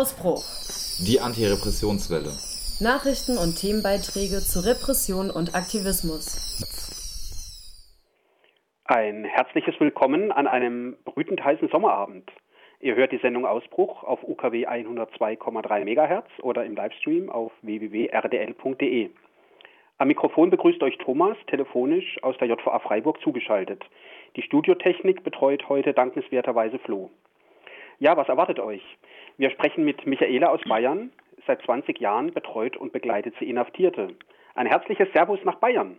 Ausbruch. Die Antirepressionswelle. Nachrichten und Themenbeiträge zu Repression und Aktivismus. Ein herzliches Willkommen an einem brütend heißen Sommerabend. Ihr hört die Sendung Ausbruch auf UKW 102,3 MHz oder im Livestream auf www.rdl.de. Am Mikrofon begrüßt euch Thomas, telefonisch aus der JVA Freiburg zugeschaltet. Die Studiotechnik betreut heute dankenswerterweise Flo. Ja, was erwartet euch? Wir sprechen mit Michaela aus Bayern. Seit 20 Jahren betreut und begleitet sie Inhaftierte. Ein herzliches Servus nach Bayern.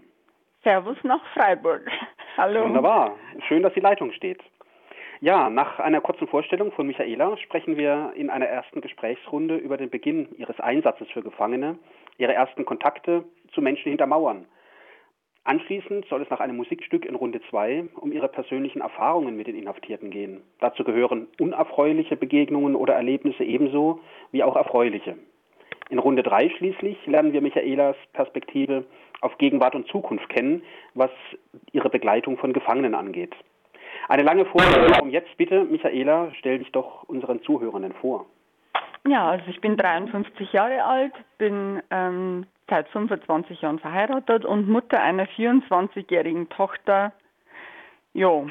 Servus nach Freiburg. Hallo. Wunderbar. Schön, dass die Leitung steht. Ja, nach einer kurzen Vorstellung von Michaela sprechen wir in einer ersten Gesprächsrunde über den Beginn ihres Einsatzes für Gefangene, ihre ersten Kontakte zu Menschen hinter Mauern. Anschließend soll es nach einem Musikstück in Runde 2 um ihre persönlichen Erfahrungen mit den Inhaftierten gehen. Dazu gehören unerfreuliche Begegnungen oder Erlebnisse ebenso wie auch erfreuliche. In Runde 3 schließlich lernen wir Michaelas Perspektive auf Gegenwart und Zukunft kennen, was ihre Begleitung von Gefangenen angeht. Eine lange Vorstellung. Jetzt bitte, Michaela, stell dich doch unseren Zuhörenden vor. Ja, also ich bin 53 Jahre alt, bin ähm, seit 25 Jahren verheiratet und Mutter einer 24-jährigen Tochter, jo,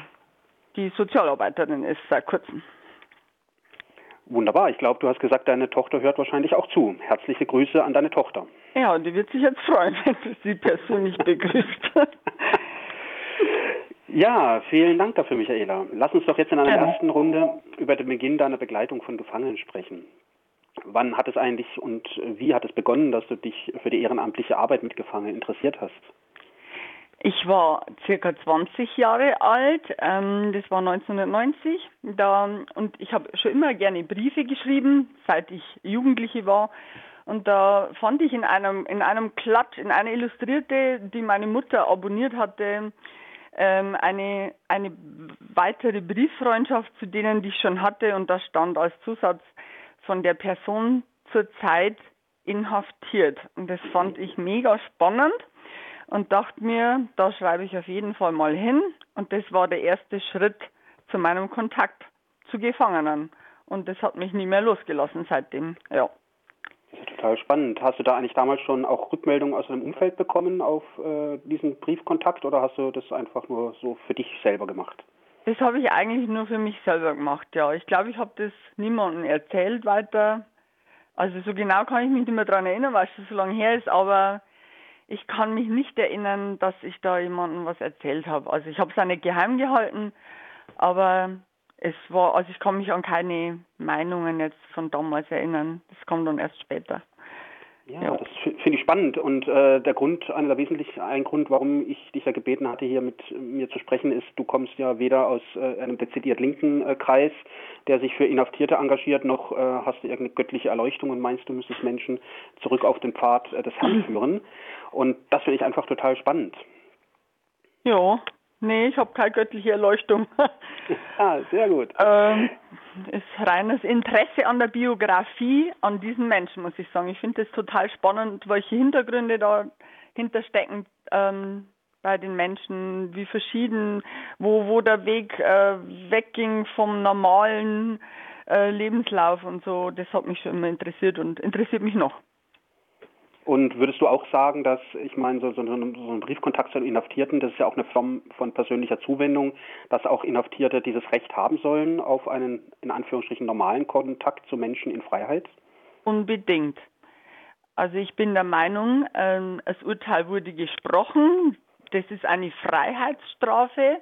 die Sozialarbeiterin ist seit kurzem. Wunderbar. Ich glaube, du hast gesagt, deine Tochter hört wahrscheinlich auch zu. Herzliche Grüße an deine Tochter. Ja, die wird sich jetzt freuen, wenn du sie persönlich begrüßt. Ja, vielen Dank dafür, Michaela. Lass uns doch jetzt in einer ja. ersten Runde über den Beginn deiner Begleitung von Gefangenen sprechen. Wann hat es eigentlich und wie hat es begonnen, dass du dich für die ehrenamtliche Arbeit mit Gefangenen interessiert hast? Ich war circa 20 Jahre alt, ähm, das war 1990, da, und ich habe schon immer gerne Briefe geschrieben, seit ich Jugendliche war. Und da fand ich in einem, in einem Klatsch, in einer Illustrierte, die meine Mutter abonniert hatte, ähm, eine, eine weitere Brieffreundschaft zu denen, die ich schon hatte. Und da stand als Zusatz von der Person zurzeit inhaftiert. Und das fand ich mega spannend und dachte mir, da schreibe ich auf jeden Fall mal hin. Und das war der erste Schritt zu meinem Kontakt zu Gefangenen. Und das hat mich nie mehr losgelassen seitdem. Ja. Das ist total spannend. Hast du da eigentlich damals schon auch Rückmeldungen aus deinem Umfeld bekommen auf äh, diesen Briefkontakt oder hast du das einfach nur so für dich selber gemacht? Das habe ich eigentlich nur für mich selber gemacht, ja. Ich glaube, ich habe das niemandem erzählt weiter. Also so genau kann ich mich nicht mehr daran erinnern, weil es schon so lange her ist, aber ich kann mich nicht erinnern, dass ich da jemandem was erzählt habe. Also ich habe es auch nicht geheim gehalten, aber es war, also ich kann mich an keine Meinungen jetzt von damals erinnern. Das kommt dann erst später. Ja, ja. das finde ich spannend und äh, der Grund, einer der wesentlichen, ein Grund, warum ich dich ja gebeten hatte, hier mit mir zu sprechen, ist, du kommst ja weder aus äh, einem dezidiert linken äh, Kreis, der sich für Inhaftierte engagiert, noch äh, hast du irgendeine göttliche Erleuchtung und meinst, du müsstest Menschen zurück auf den Pfad äh, des Herrn führen. Und das finde ich einfach total spannend. Ja, Nee, ich habe keine göttliche Erleuchtung. ah, sehr gut. Ähm, ist reines Interesse an der Biografie, an diesen Menschen, muss ich sagen. Ich finde es total spannend, welche Hintergründe dahinter stecken ähm, bei den Menschen, wie verschieden, wo, wo der Weg äh, wegging vom normalen äh, Lebenslauf und so. Das hat mich schon immer interessiert und interessiert mich noch. Und würdest du auch sagen, dass, ich meine, so, so, so ein Briefkontakt zu Inhaftierten, das ist ja auch eine Form von persönlicher Zuwendung, dass auch Inhaftierte dieses Recht haben sollen auf einen, in Anführungsstrichen, normalen Kontakt zu Menschen in Freiheit? Unbedingt. Also ich bin der Meinung, ähm, das Urteil wurde gesprochen. Das ist eine Freiheitsstrafe,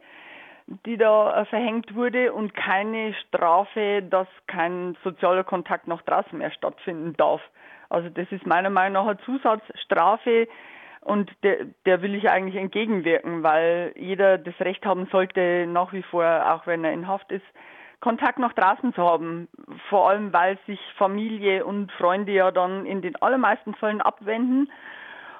die da äh, verhängt wurde und keine Strafe, dass kein sozialer Kontakt nach draußen mehr stattfinden darf. Also das ist meiner Meinung nach eine Zusatzstrafe und der, der will ich eigentlich entgegenwirken, weil jeder das Recht haben sollte, nach wie vor, auch wenn er in Haft ist, Kontakt nach draußen zu haben. Vor allem, weil sich Familie und Freunde ja dann in den allermeisten Fällen abwenden.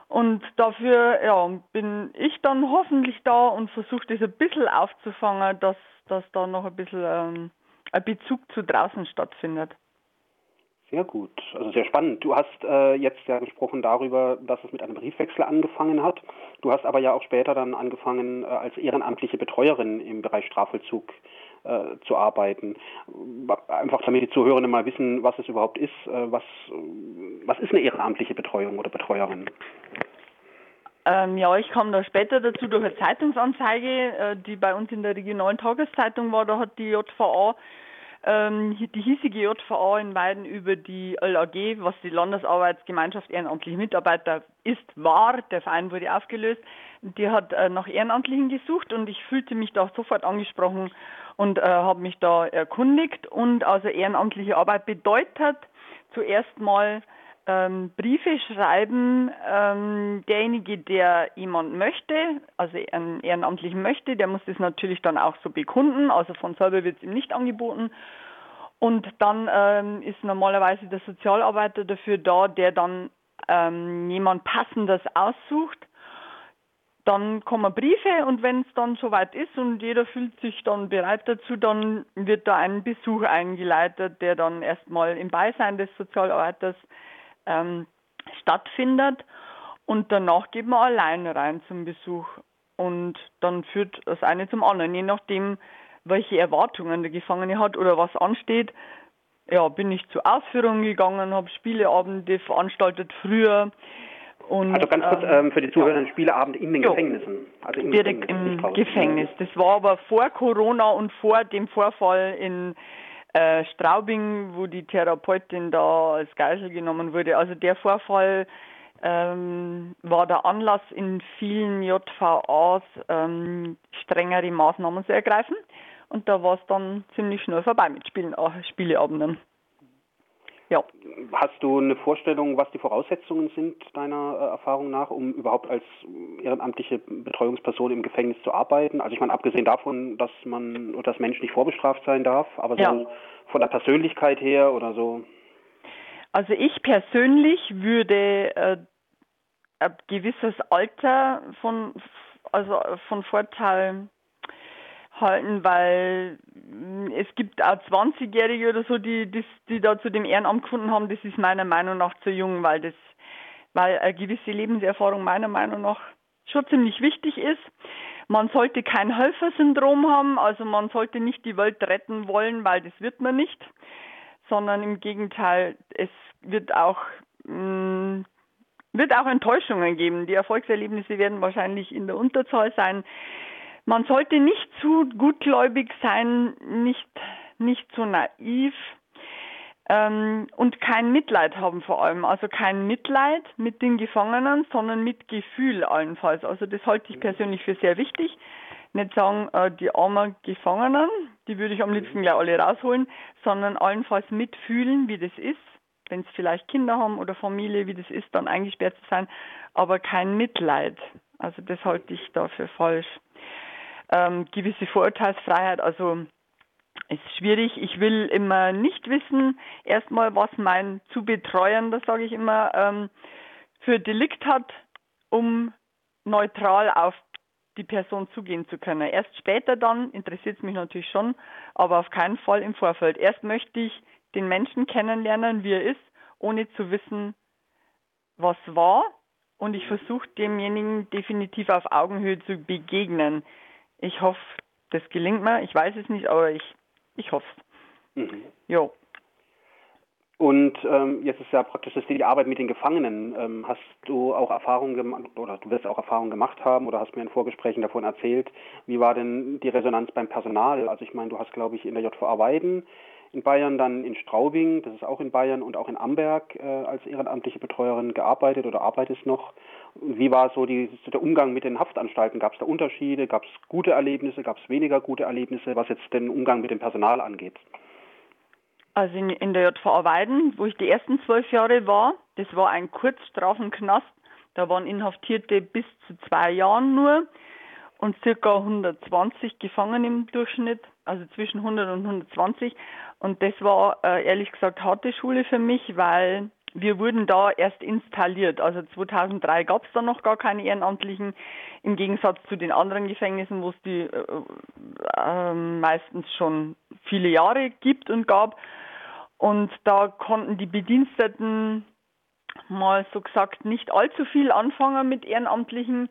Und dafür ja, bin ich dann hoffentlich da und versuche das ein bisschen aufzufangen, dass, dass da noch ein bisschen ähm, ein Bezug zu draußen stattfindet. Sehr gut, also sehr spannend. Du hast äh, jetzt ja gesprochen darüber, dass es mit einem Briefwechsel angefangen hat. Du hast aber ja auch später dann angefangen, äh, als ehrenamtliche Betreuerin im Bereich Strafvollzug äh, zu arbeiten. Einfach damit die Zuhörenden mal wissen, was es überhaupt ist. Äh, was, was ist eine ehrenamtliche Betreuung oder Betreuerin? Ähm, ja, ich kam da später dazu durch eine Zeitungsanzeige, äh, die bei uns in der regionalen Tageszeitung war. Da hat die JVA ähm, die hiesige JVA in Weiden über die LAG, was die Landesarbeitsgemeinschaft ehrenamtliche Mitarbeiter ist, war. Der Verein wurde aufgelöst. Die hat äh, nach Ehrenamtlichen gesucht und ich fühlte mich da sofort angesprochen und äh, habe mich da erkundigt. Und also ehrenamtliche Arbeit bedeutet zuerst mal ähm, Briefe schreiben, ähm, derjenige, der jemand möchte, also einen Ehrenamtlichen möchte, der muss das natürlich dann auch so bekunden, also von selber wird es ihm nicht angeboten. Und dann ähm, ist normalerweise der Sozialarbeiter dafür da, der dann ähm, jemand Passendes aussucht. Dann kommen Briefe und wenn es dann soweit ist und jeder fühlt sich dann bereit dazu, dann wird da ein Besuch eingeleitet, der dann erstmal im Beisein des Sozialarbeiters ähm, stattfindet. Und danach geht man allein rein zum Besuch. Und dann führt das eine zum anderen, je nachdem, welche Erwartungen der Gefangene hat oder was ansteht. Ja, bin ich zu Ausführungen gegangen, habe Spieleabende veranstaltet früher. Und, also ganz kurz ähm, für die Zuhörer, ja. Spieleabend in den Gefängnissen. Also im direkt Gefängnis, im Gefängnis. Das war aber vor Corona und vor dem Vorfall in äh, Straubing, wo die Therapeutin da als Geisel genommen wurde. Also der Vorfall ähm, war der Anlass in vielen JVAs ähm, strengere Maßnahmen zu ergreifen. Und da war es dann ziemlich schnell vorbei mit Spielen, äh, Spieleabenden. Ja. Hast du eine Vorstellung, was die Voraussetzungen sind deiner äh, Erfahrung nach, um überhaupt als ehrenamtliche Betreuungsperson im Gefängnis zu arbeiten? Also ich meine, abgesehen davon, dass man oder dass Mensch nicht vorbestraft sein darf, aber so ja. von der Persönlichkeit her oder so. Also ich persönlich würde äh, ein gewisses Alter von also von Vorteil halten, weil mm, es gibt auch 20-Jährige oder so, die, die, die da zu dem Ehrenamt gefunden haben. Das ist meiner Meinung nach zu jung, weil das, weil eine gewisse Lebenserfahrung meiner Meinung nach schon ziemlich wichtig ist. Man sollte kein Helfersyndrom haben, also man sollte nicht die Welt retten wollen, weil das wird man nicht, sondern im Gegenteil, es wird auch mh, mm, wird auch Enttäuschungen geben. Die Erfolgserlebnisse werden wahrscheinlich in der Unterzahl sein. Man sollte nicht zu gutgläubig sein, nicht, nicht zu naiv ähm, und kein Mitleid haben vor allem. Also kein Mitleid mit den Gefangenen, sondern mit Gefühl allenfalls. Also das halte ich persönlich für sehr wichtig. Nicht sagen, äh, die armen Gefangenen, die würde ich am liebsten gleich alle rausholen, sondern allenfalls mitfühlen, wie das ist wenn es vielleicht Kinder haben oder Familie, wie das ist, dann eingesperrt zu sein, aber kein Mitleid. Also das halte ich dafür falsch ähm, gewisse Vorurteilsfreiheit. Also ist schwierig. Ich will immer nicht wissen, erstmal, was mein zu betreuender, sage ich immer, ähm, für Delikt hat, um neutral auf die Person zugehen zu können. Erst später dann interessiert es mich natürlich schon, aber auf keinen Fall im Vorfeld. Erst möchte ich den Menschen kennenlernen, wie er ist, ohne zu wissen, was war. Und ich versuche demjenigen definitiv auf Augenhöhe zu begegnen. Ich hoffe, das gelingt mir. Ich weiß es nicht, aber ich, ich hoffe es. Mhm. Jo. Und ähm, jetzt ist ja praktisch das die Arbeit mit den Gefangenen. Ähm, hast du auch Erfahrungen gemacht oder du wirst auch Erfahrungen gemacht haben oder hast mir in Vorgesprächen davon erzählt, wie war denn die Resonanz beim Personal? Also ich meine, du hast glaube ich in der JVA Weiden in Bayern, dann in Straubing, das ist auch in Bayern und auch in Amberg äh, als ehrenamtliche Betreuerin gearbeitet oder arbeitest noch. Wie war so, die, der Umgang mit den Haftanstalten? Gab es da Unterschiede? Gab es gute Erlebnisse? Gab es weniger gute Erlebnisse, was jetzt den Umgang mit dem Personal angeht? Also in, in der JVA Weiden, wo ich die ersten zwölf Jahre war, das war ein Kurzstrafenknast. Da waren Inhaftierte bis zu zwei Jahren nur und circa 120 Gefangene im Durchschnitt, also zwischen 100 und 120. Und das war äh, ehrlich gesagt harte Schule für mich, weil wir wurden da erst installiert. Also 2003 gab es da noch gar keine Ehrenamtlichen, im Gegensatz zu den anderen Gefängnissen, wo es die äh, äh, meistens schon viele Jahre gibt und gab. Und da konnten die Bediensteten mal so gesagt nicht allzu viel anfangen mit Ehrenamtlichen.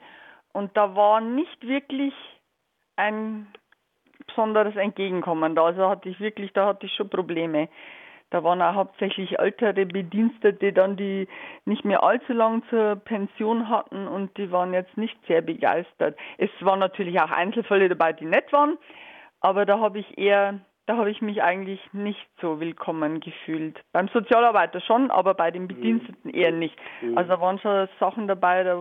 Und da war nicht wirklich ein besonderes Entgegenkommen. Da also hatte ich wirklich, da hatte ich schon Probleme. Da waren auch hauptsächlich ältere Bedienstete dann, die nicht mehr allzu lang zur Pension hatten und die waren jetzt nicht sehr begeistert. Es waren natürlich auch Einzelfälle dabei, die nett waren, aber da habe ich eher, da habe ich mich eigentlich nicht so willkommen gefühlt. Beim Sozialarbeiter schon, aber bei den Bediensteten eher nicht. Mhm. Also da waren schon Sachen dabei, da,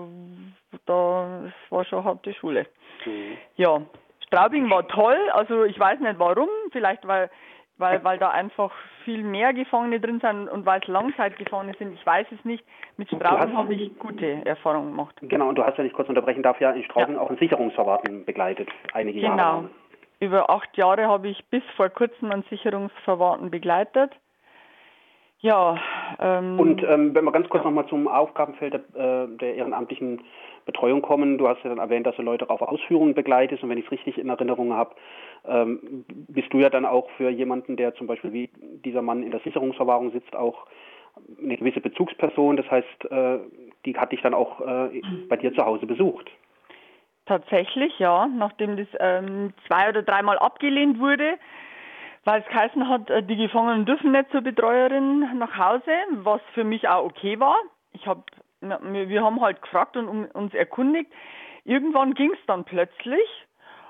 da es war schon harte Schule. Mhm. Ja, Straubing war toll, also ich weiß nicht warum, vielleicht weil weil, weil da einfach viel mehr Gefangene drin sind und weil es Langzeitgefangene sind, ich weiß es nicht. Mit Straubing habe ich gute Erfahrungen gemacht. Genau, und du hast, wenn ich kurz unterbrechen darf, ja in Straubing Ja. auch ein Sicherungsverwarten begleitet, einige Jahre Genau. Über acht Jahre habe ich bis vor kurzem einen Sicherungsverwahrten begleitet. Ja, ähm, Und ähm, wenn wir ganz kurz nochmal zum Aufgabenfeld der, äh, der ehrenamtlichen Betreuung kommen, du hast ja dann erwähnt, dass du Leute auf Ausführungen begleitest und wenn ich es richtig in Erinnerung habe, ähm, bist du ja dann auch für jemanden, der zum Beispiel wie dieser Mann in der Sicherungsverwahrung sitzt, auch eine gewisse Bezugsperson. Das heißt, äh, die hat dich dann auch äh, bei dir zu Hause besucht. Tatsächlich, ja. Nachdem das ähm, zwei oder dreimal abgelehnt wurde, weil es geheißen hat, äh, die Gefangenen dürfen nicht zur Betreuerin nach Hause, was für mich auch okay war. Ich hab, wir haben halt gefragt und uns erkundigt. Irgendwann ging es dann plötzlich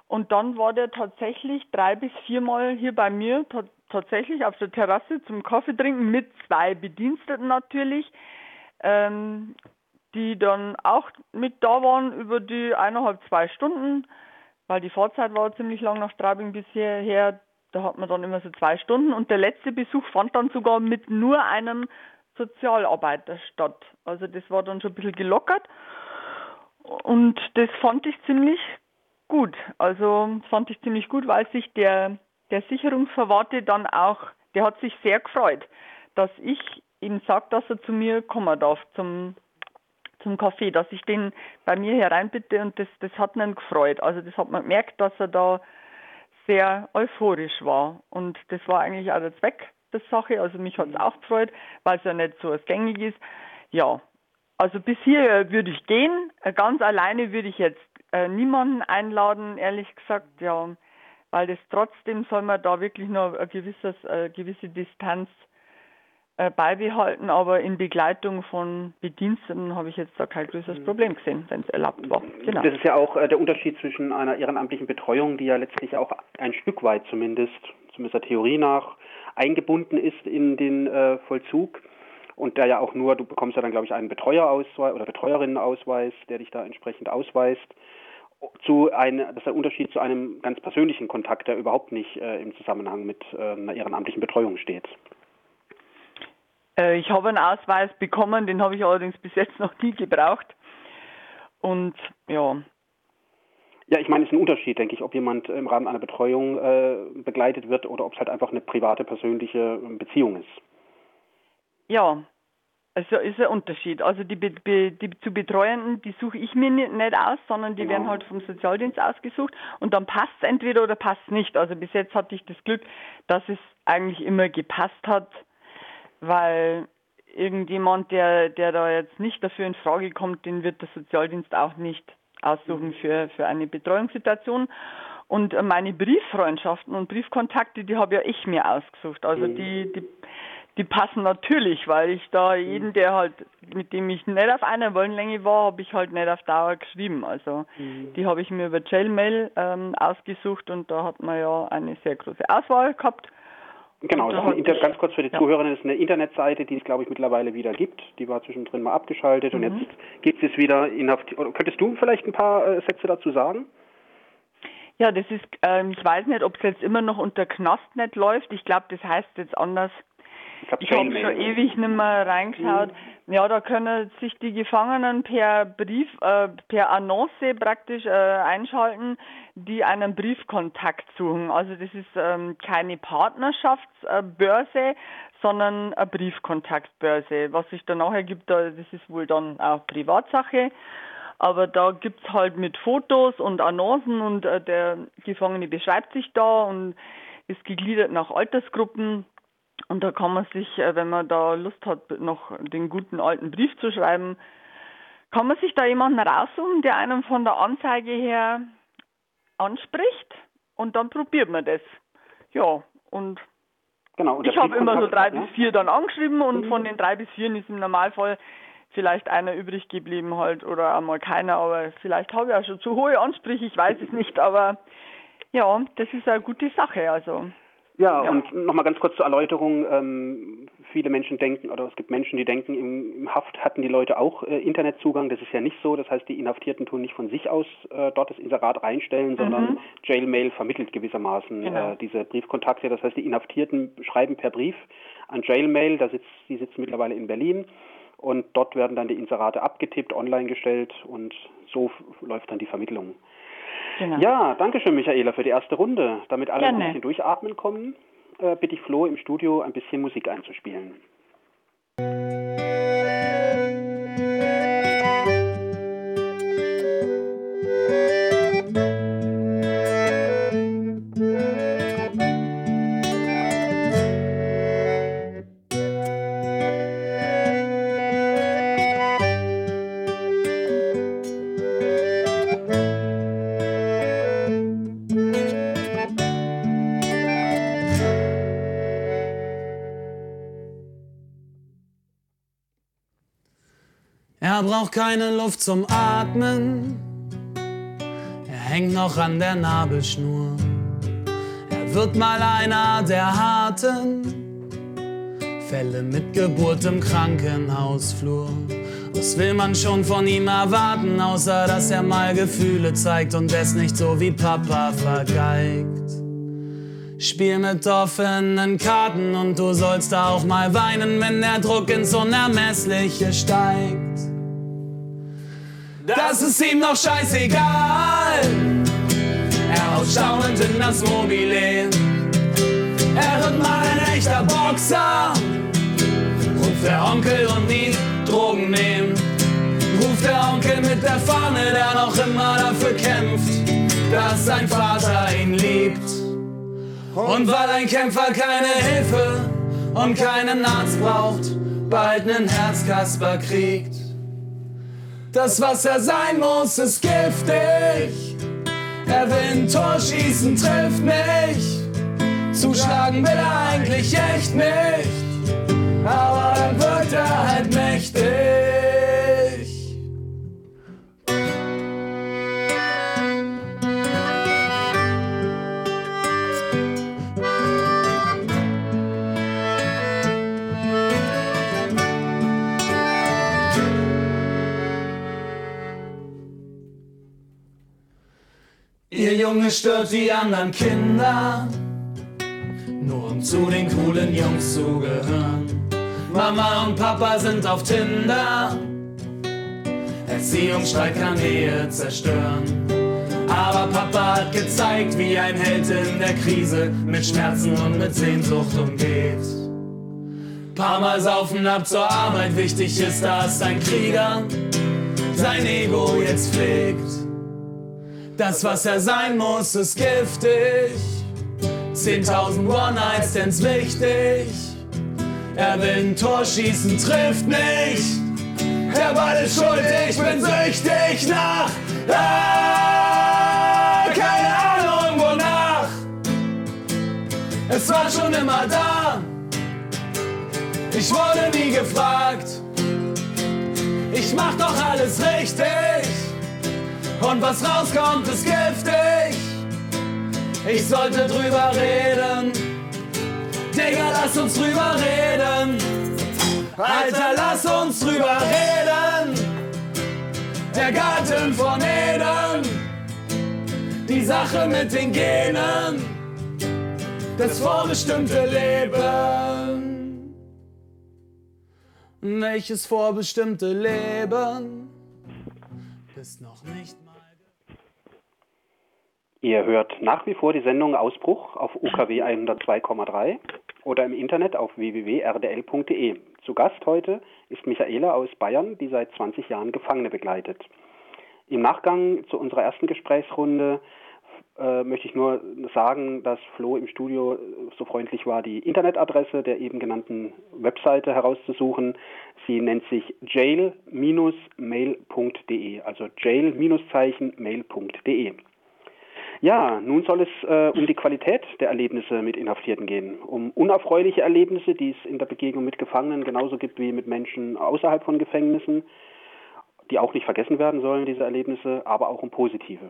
und dann war der tatsächlich drei bis viermal hier bei mir ta tatsächlich auf der Terrasse zum Kaffee trinken mit zwei Bediensteten natürlich. Ähm, die dann auch mit da waren über die eineinhalb, zwei Stunden, weil die Fahrzeit war ziemlich lang nach Straubing bis hierher. Da hat man dann immer so zwei Stunden und der letzte Besuch fand dann sogar mit nur einem Sozialarbeiter statt. Also das war dann schon ein bisschen gelockert und das fand ich ziemlich gut. Also das fand ich ziemlich gut, weil sich der, der Sicherungsverwahrte dann auch, der hat sich sehr gefreut, dass ich ihm sage, dass er zu mir kommen darf zum zum Kaffee, dass ich den bei mir hereinbitte und das, das hat ihn gefreut. Also das hat man gemerkt, dass er da sehr euphorisch war. Und das war eigentlich auch der Zweck der Sache. Also mich hat es auch gefreut, weil es ja nicht so was gängig ist. Ja, also bis hier würde ich gehen. Äh, Ganz alleine würde ich jetzt äh, niemanden einladen, ehrlich gesagt, ja, weil das trotzdem soll man da wirklich noch ein gewisses, äh, gewisse Distanz beibehalten, aber in Begleitung von Bediensteten habe ich jetzt da kein größeres Problem gesehen, wenn es erlaubt war. Genau. Das ist ja auch äh, der Unterschied zwischen einer ehrenamtlichen Betreuung, die ja letztlich auch ein Stück weit zumindest, zumindest der Theorie nach, eingebunden ist in den äh, Vollzug und der ja auch nur, du bekommst ja dann glaube ich einen Betreuerausweis oder Betreuerinnenausweis, der dich da entsprechend ausweist, zu ein, das ist der Unterschied zu einem ganz persönlichen Kontakt, der überhaupt nicht äh, im Zusammenhang mit äh, einer ehrenamtlichen Betreuung steht. Äh, ich habe einen Ausweis bekommen, den habe ich allerdings bis jetzt noch nie gebraucht. Und ja, Ja, ich meine, es ist ein Unterschied, denke ich, ob jemand im Rahmen einer Betreuung äh, begleitet wird oder ob es halt einfach eine private, persönliche Beziehung ist. ja, es ist ein Unterschied. Also die, Be die zu Betreuenden, die suche ich mir ni- nicht aus, sondern die Genau. werden halt vom Sozialdienst ausgesucht und dann passt es entweder oder passt es nicht. Also bis jetzt hatte ich das Glück, dass es eigentlich immer gepasst hat, weil irgendjemand, der, der da jetzt nicht dafür in Frage kommt, den wird der Sozialdienst auch nicht aussuchen für, für eine Betreuungssituation. Und äh, meine Brieffreundschaften und Briefkontakte, die habe ja ich mir ausgesucht. Also die, die, die passen natürlich, weil ich da jeden, der halt, mit dem ich nicht auf einer Wellenlänge war, habe ich halt nicht auf Dauer geschrieben. Also die habe ich mir über Jailmail ähm, ausgesucht und da hat man ja eine sehr große Auswahl gehabt. Genau, Und das da ist ganz kurz für die ja. Zuhörerinnen, das ist eine Internetseite, die es, glaube ich, mittlerweile wieder gibt. Die war zwischendrin mal abgeschaltet und Mhm. jetzt gibt es wieder inhaftiert. Könntest du vielleicht ein paar äh, Sätze dazu sagen? Ja, das ist, ähm, ich weiß nicht, ob es jetzt immer noch unter Knastnet läuft. Ich glaube, das heißt jetzt anders. Ich, Ich habe schon ewig nicht mehr reingeschaut. Ja, da können sich die Gefangenen per Brief, äh, per Annonce praktisch äh, einschalten, die einen Briefkontakt suchen. Also das ist ähm, keine Partnerschaftsbörse, sondern eine Briefkontaktbörse. Was sich dann nachher gibt, da- das ist wohl dann auch Privatsache. Aber da gibt's halt mit Fotos und Annoncen und äh, der Gefangene beschreibt sich da und ist gegliedert nach Altersgruppen. Und da kann man sich, äh, wenn man da Lust hat, noch den guten alten Brief zu schreiben, kann man sich da jemanden raussuchen, der einem von der Anzeige her anspricht und dann probiert man das. Ja, und Genau, ich habe immer so drei bis vier dann angeschrieben und von den drei bis vier ist im Normalfall vielleicht einer übrig geblieben halt oder einmal keiner, aber vielleicht habe ich auch schon zu hohe Ansprüche, ich weiß es nicht, aber ja, das ist eine gute Sache, also. Ja, Ja. und nochmal ganz kurz zur Erläuterung. Ähm, viele Menschen denken, oder es gibt Menschen, die denken, im, im Haft hatten die Leute auch äh, Internetzugang. Das ist ja nicht so. Das heißt, die Inhaftierten tun nicht von sich aus äh, dort das Inserat reinstellen, sondern Jailmail vermittelt gewissermaßen Genau. äh, diese Briefkontakte. Das heißt, die Inhaftierten schreiben per Brief an Jailmail. Da sitzt, die sitzen mittlerweile in Berlin. Und dort werden dann die Inserate abgetippt, online gestellt und so läuft dann die Vermittlung. Genau. Ja, danke schön, Michaela, für die erste Runde. Damit alle ein Gerne. bisschen durchatmen kommen, äh, bitte ich Flo im Studio ein bisschen Musik einzuspielen. Er braucht keine Luft zum Atmen. Er hängt noch an der Nabelschnur. Er wird mal einer der harten Fälle mit Geburt im Krankenhausflur. Was will man schon von ihm erwarten, außer dass er mal Gefühle zeigt und es nicht so wie Papa vergeigt? Spiel mit offenen Karten und du sollst auch mal weinen, wenn der Druck ins Unermessliche steigt. Das ist ihm doch scheißegal. Er haut staunend in das Mobile. Er wird mal ein echter Boxer. Ruft der Onkel und nie Drogen nehmen. Ruft der Onkel mit der Fahne, der noch immer dafür kämpft, dass sein Vater ihn liebt. Und weil ein Kämpfer keine Hilfe und keinen Arzt braucht, bald nen Herzkasper kriegt. Das, was er sein muss, ist giftig. Er will ein Tor schießen, trifft nicht. Zuschlagen will er eigentlich echt nicht. Aber dann wird er halt mächtig. Ihr Junge stört die anderen Kinder, nur um zu den coolen Jungs zu gehören. Mama und Papa sind auf Tinder, Erziehungsstreit kann Ehe zerstören. Aber Papa hat gezeigt, wie ein Held in der Krise mit Schmerzen und mit Sehnsucht umgeht. Paar Mal saufen ab zur Arbeit, wichtig ist, dass ein Krieger sein Ego jetzt pflegt. Das, was er sein muss, ist giftig. 10.000 One-Night-Stands wichtig. Er will ein Tor schießen, trifft nicht. Der Ball ist schuld, ich bin süchtig nach. Ah, keine Ahnung wonach. Es war schon immer da. Ich wurde nie gefragt. Ich mach doch alles richtig. Und was rauskommt, ist giftig. Ich sollte drüber reden. Digga, lass uns drüber reden. Alter, lass uns drüber reden. Der Garten von Eden. Die Sache mit den Genen. Das vorbestimmte Leben. Welches vorbestimmte Leben ist noch nicht. Ihr hört nach wie vor die Sendung Ausbruch auf UKW 102,3 oder im Internet auf www.rdl.de. Zu Gast heute ist Michaela aus Bayern, die seit 20 Jahren Gefangene begleitet. Im Nachgang zu unserer ersten Gesprächsrunde äh, möchte ich nur sagen, dass Flo im Studio äh, so freundlich war, die Internetadresse der eben genannten Webseite herauszusuchen. Sie nennt sich jail-mail.de, also jail-mail.de. Ja, nun soll es äh, um die Qualität der Erlebnisse mit Inhaftierten gehen. Um unerfreuliche Erlebnisse, die es in der Begegnung mit Gefangenen genauso gibt wie mit Menschen außerhalb von Gefängnissen, die auch nicht vergessen werden sollen, diese Erlebnisse, aber auch um positive.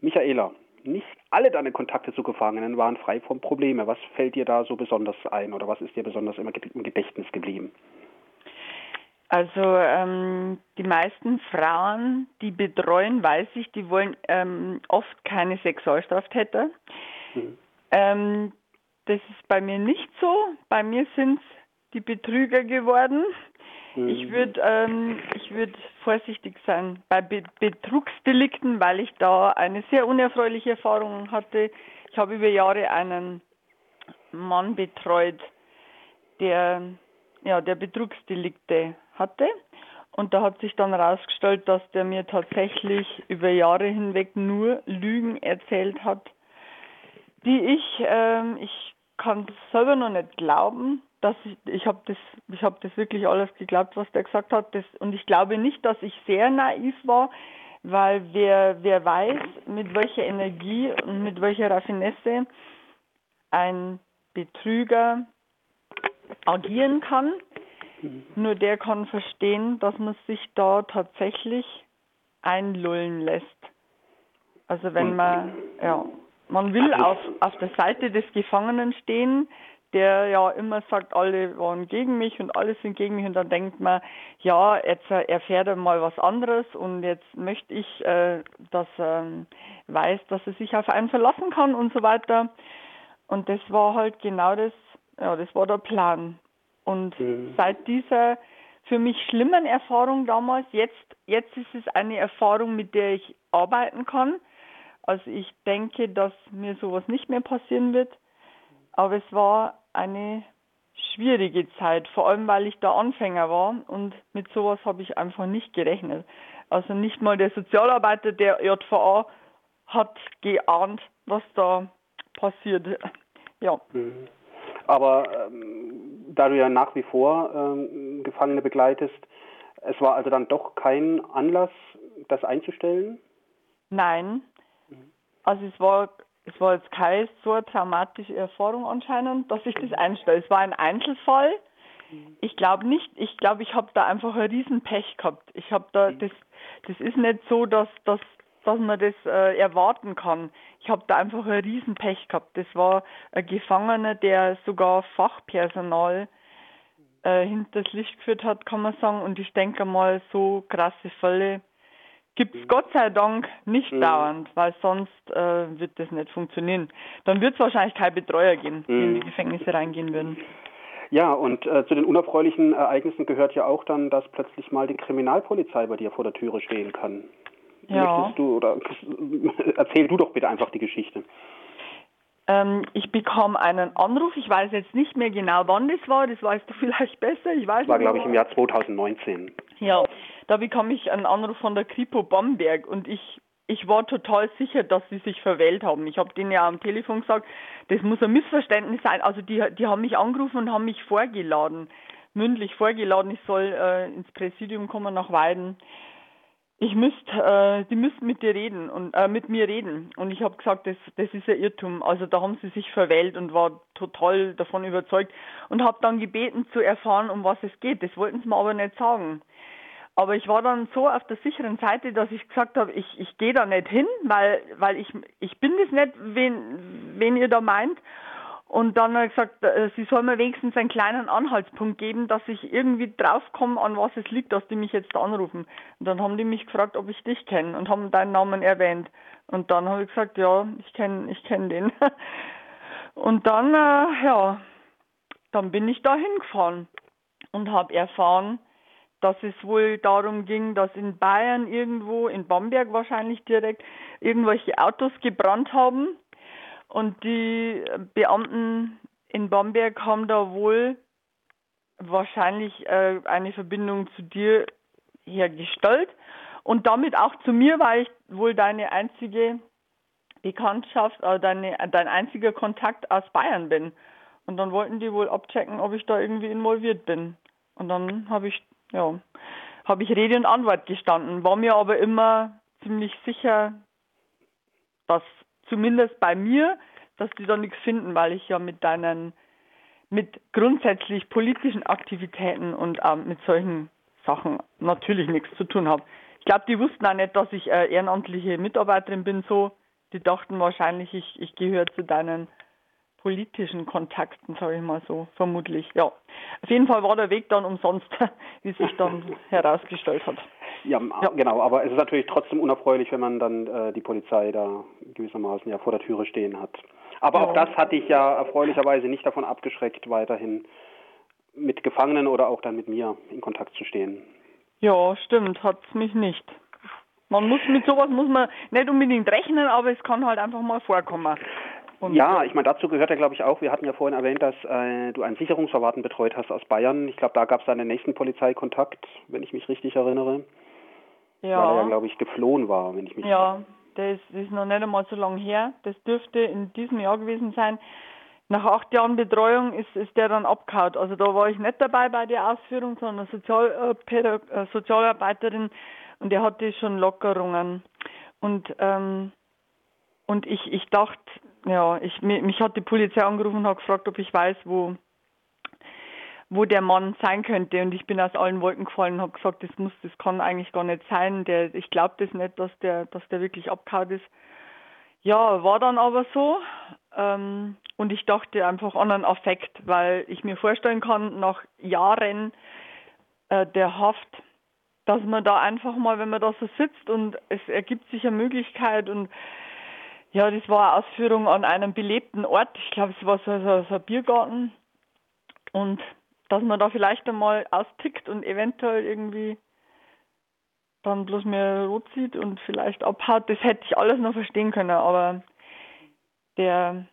Michaela, nicht alle deine Kontakte zu Gefangenen waren frei von Problemen. Was fällt dir da so besonders ein oder was ist dir besonders immer im Gedächtnis geblieben? Also ähm, die meisten Frauen, die betreuen, weiß ich, die wollen ähm, oft keine Sexualstraftäter. Mhm. Ähm, das ist bei mir nicht so. Bei mir sind es die Betrüger geworden. Mhm. Ich würde ähm, ich würd vorsichtig sein bei Be Betrugsdelikten, weil ich da eine sehr unerfreuliche Erfahrung hatte. Ich habe über Jahre einen Mann betreut, der ja, der Betrugsdelikte hatte. Und da hat sich dann herausgestellt, dass der mir tatsächlich über Jahre hinweg nur Lügen erzählt hat, die ich, ähm, ich kann selber noch nicht glauben, dass ich, ich habe das, ich habe das wirklich alles geglaubt, was der gesagt hat. Das, und ich glaube nicht, dass ich sehr naiv war, weil wer, wer weiß, mit welcher Energie und mit welcher Raffinesse ein Betrüger agieren kann. Nur der kann verstehen, dass man sich da tatsächlich einlullen lässt. Also wenn man, ja, man will auf, auf der Seite des Gefangenen stehen, der ja immer sagt, alle waren gegen mich und alle sind gegen mich und dann denkt man, ja, jetzt erfährt er mal was anderes und jetzt möchte ich, äh, dass er weiß, dass er sich auf einen verlassen kann und so weiter. Und das war halt genau das, ja, das war der Plan. Und mhm. seit dieser für mich schlimmen Erfahrung damals, jetzt, jetzt ist es eine Erfahrung, mit der ich arbeiten kann. Also ich denke, dass mir sowas nicht mehr passieren wird. Aber es war eine schwierige Zeit, vor allem weil ich da Anfänger war und mit sowas habe ich einfach nicht gerechnet. Also nicht mal der Sozialarbeiter der JVA hat geahnt, was da passiert. Ja. Mhm. Aber ähm, da du ja nach wie vor ähm, Gefangene begleitest, es war also dann doch kein Anlass, das einzustellen? Nein. Also es war, es war jetzt keine so traumatische Erfahrung anscheinend, dass ich das einstelle. Es war ein Einzelfall. Ich glaube nicht, ich glaube, ich habe da einfach ein Riesenpech gehabt. Ich habe da, das, das ist nicht so, dass, dass dass man das äh, erwarten kann. Ich habe da einfach ein Riesenpech gehabt. Das war ein Gefangener, der sogar Fachpersonal äh, hinters Licht geführt hat, kann man sagen. Und ich denke mal, so krasse Fälle gibt es mhm. Gott sei Dank nicht mhm. dauernd, weil sonst äh, wird das nicht funktionieren. Dann wird es wahrscheinlich kein Betreuer geben, die in die mhm. Gefängnisse reingehen würden. Ja, und äh, zu den unerfreulichen Ereignissen gehört ja auch dann, dass plötzlich mal die Kriminalpolizei bei dir vor der Türe stehen kann. Ja. Möchtest du oder erzähl du doch bitte einfach die Geschichte. Ähm, ich bekam einen Anruf, ich weiß jetzt nicht mehr genau, wann das war, das weißt du vielleicht besser. Ich weiß das war, glaube ich, im Jahr 2019. Ja, da bekam ich einen Anruf von der Kripo Bamberg und ich, ich war total sicher, dass sie sich verwählt haben. Ich habe denen ja am Telefon gesagt, das muss ein Missverständnis sein. Also die, die haben mich angerufen und haben mich vorgeladen, mündlich vorgeladen, ich soll äh, ins Präsidium kommen nach Weiden ich müsste, äh, die müssten mit dir reden und äh, mit mir reden. Und ich habe gesagt, das, das ist ein Irrtum. Also da haben sie sich verwählt und war total davon überzeugt und habe dann gebeten zu erfahren, um was es geht. Das wollten sie mir aber nicht sagen. Aber ich war dann so auf der sicheren Seite, dass ich gesagt habe, ich, ich gehe da nicht hin, weil, weil ich, ich bin das nicht, wen, wen ihr da meint. Und dann hat er gesagt, äh, sie soll mir wenigstens einen kleinen Anhaltspunkt geben, dass ich irgendwie draufkomme, an was es liegt, dass die mich jetzt anrufen. Und dann haben die mich gefragt, ob ich dich kenne und haben deinen Namen erwähnt. Und dann habe ich gesagt, ja, ich kenne ich kenn den. Und dann, äh, ja, dann bin ich da hingefahren und habe erfahren, dass es wohl darum ging, dass in Bayern irgendwo, in Bamberg wahrscheinlich direkt, irgendwelche Autos gebrannt haben und die Beamten in Bamberg haben da wohl wahrscheinlich äh, eine Verbindung zu dir hergestellt und damit auch zu mir, weil ich wohl deine einzige Bekanntschaft, äh, deine, dein einziger Kontakt aus Bayern bin. Und dann wollten die wohl abchecken, ob ich da irgendwie involviert bin. Und dann habe ich, ja, habe ich Rede und Antwort gestanden, war mir aber immer ziemlich sicher, dass zumindest bei mir, dass die da nichts finden, weil ich ja mit deinen, mit grundsätzlich politischen Aktivitäten und ähm, mit solchen Sachen natürlich nichts zu tun habe. Ich glaube, die wussten auch nicht, dass ich äh, ehrenamtliche Mitarbeiterin bin, so. Die dachten wahrscheinlich, ich, ich gehöre zu deinen politischen Kontakten, sage ich mal so, vermutlich. Ja. Auf jeden Fall war der Weg dann umsonst, wie sich dann herausgestellt hat. Ja, ja, genau, aber es ist natürlich trotzdem unerfreulich, wenn man dann äh, die Polizei da gewissermaßen ja vor der Türe stehen hat. Aber ja. auch das hatte ich ja erfreulicherweise nicht davon abgeschreckt, weiterhin mit Gefangenen oder auch dann mit mir in Kontakt zu stehen. Ja, stimmt, hat es mich nicht. Man muss mit sowas muss man nicht unbedingt rechnen, aber es kann halt einfach mal vorkommen. Und ja, ich meine, dazu gehört ja, glaube ich, auch, wir hatten ja vorhin erwähnt, dass äh, du einen Sicherungsverwahrten betreut hast aus Bayern. Ich glaube, da gab es dann den nächsten Polizeikontakt, wenn ich mich richtig erinnere. Ja. Weil er glaube ich, geflohen war, wenn ich mich Ja, das ist noch nicht einmal so lange her. Das dürfte in diesem Jahr gewesen sein. Nach acht Jahren Betreuung ist, ist der dann abgehauen. Also da war ich nicht dabei bei der Ausführung, sondern Sozial, äh, Sozialarbeiterin und der hatte schon Lockerungen. Und, ähm, und ich, ich dachte, ja, ich, mich, mich hat die Polizei angerufen und hat gefragt, ob ich weiß, wo, wo der Mann sein könnte. Und ich bin aus allen Wolken gefallen und habe gesagt, das muss, das kann eigentlich gar nicht sein. Der, ich glaube das nicht, dass der, dass der wirklich abgehauen ist. Ja, war dann aber so. Ähm, und ich dachte einfach an einen Affekt, weil ich mir vorstellen kann, nach Jahren äh, der Haft, dass man da einfach mal, wenn man da so sitzt und es ergibt sich eine Möglichkeit und ja, das war eine Ausführung an einem belebten Ort. Ich glaube, es war so, so, so ein Biergarten. Und dass man da vielleicht einmal austickt und eventuell irgendwie dann bloß mehr rot sieht und vielleicht abhaut, das hätte ich alles noch verstehen können. Aber der,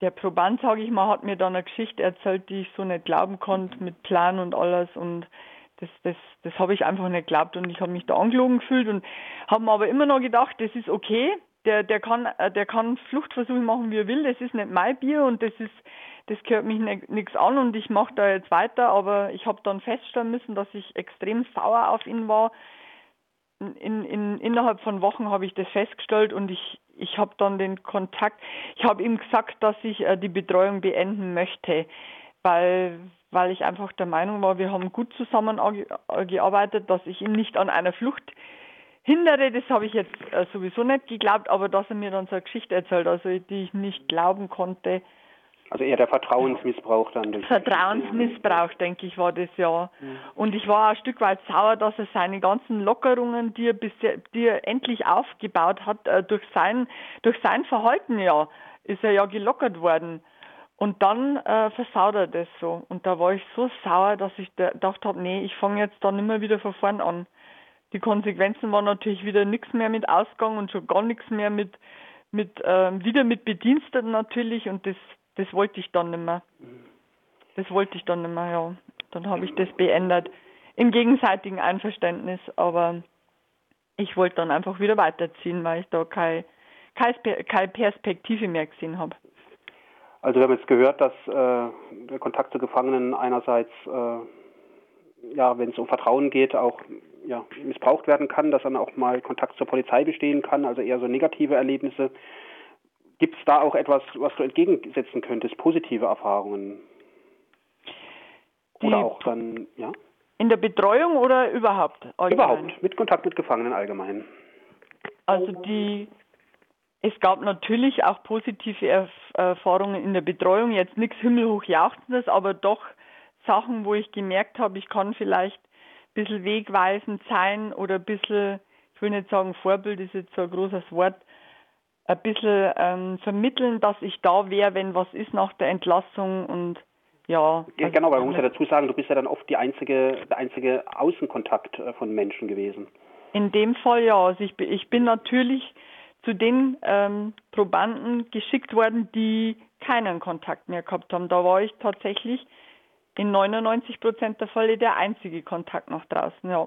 der Proband, sage ich mal, hat mir dann eine Geschichte erzählt, die ich so nicht glauben konnte, mit Plan und alles. Und das, das, das habe ich einfach nicht geglaubt und ich habe mich da angelogen gefühlt und habe mir aber immer noch gedacht, das ist okay. Der, der kann, äh, der kann Fluchtversuche machen, wie er will. Das ist nicht mein Bier und das ist, das gehört mich nichts an und ich mache da jetzt weiter. Aber ich habe dann feststellen müssen, dass ich extrem sauer auf ihn war. In, in, innerhalb von Wochen habe ich das festgestellt und ich, ich habe dann den Kontakt, ich habe ihm gesagt, dass ich äh, die Betreuung beenden möchte, weil, weil ich einfach der Meinung war, wir haben gut zusammengearbeitet, dass ich ihn nicht an einer Flucht hindere, das habe ich jetzt äh, sowieso nicht geglaubt, aber dass er mir dann so eine Geschichte erzählt, also die ich nicht glauben konnte. Also eher der Vertrauensmissbrauch dann. Durch Vertrauensmissbrauch, denke ich, war das ja. Mhm. Und ich war ein Stück weit sauer, dass er seine ganzen Lockerungen, die er bisher, die er endlich aufgebaut hat, äh, durch sein, durch sein Verhalten ja, ist er ja gelockert worden. Und dann äh, versaut er das so. Und da war ich so sauer, dass ich gedacht habe, nee, ich fange jetzt dann immer wieder von vorn an. Die Konsequenzen waren natürlich wieder nichts mehr mit Ausgang und schon gar nichts mehr mit, mit ähm, wieder mit Bediensteten natürlich und das, das wollte ich dann nicht mehr. Das wollte ich dann nicht mehr, ja. Dann habe ich das beendet. Im gegenseitigen Einverständnis, aber ich wollte dann einfach wieder weiterziehen, weil ich da keine, keine Perspektive mehr gesehen habe. Also wir haben jetzt gehört, dass äh, der Kontakt zu Gefangenen einerseits, äh, ja, wenn es um Vertrauen geht, auch ja, missbraucht werden kann, dass dann auch mal Kontakt zur Polizei bestehen kann, also eher so negative Erlebnisse. Gibt es da auch etwas, was du entgegensetzen könntest, positive Erfahrungen? Oder Die auch dann, ja? In der Betreuung oder überhaupt? Allgemein? Überhaupt, mit Kontakt mit Gefangenen allgemein. Also die es gab natürlich auch positive Erfahrungen in der Betreuung, jetzt nichts himmelhochjauchzendes, aber doch Sachen, wo ich gemerkt habe, ich kann vielleicht bisschen wegweisend sein oder ein bisschen, ich will nicht sagen Vorbild ist jetzt so ein großes Wort, ein bisschen ähm, vermitteln, dass ich da wäre, wenn was ist nach der Entlassung und ja. also genau, weil man muss ja dazu sagen, du bist ja dann oft die einzige, der einzige Außenkontakt äh, von Menschen gewesen. In dem Fall ja. Also ich, ich bin natürlich zu den ähm, Probanden geschickt worden, die keinen Kontakt mehr gehabt haben. Da war ich tatsächlich in 99 Prozent der Fälle der einzige Kontakt nach draußen, ja.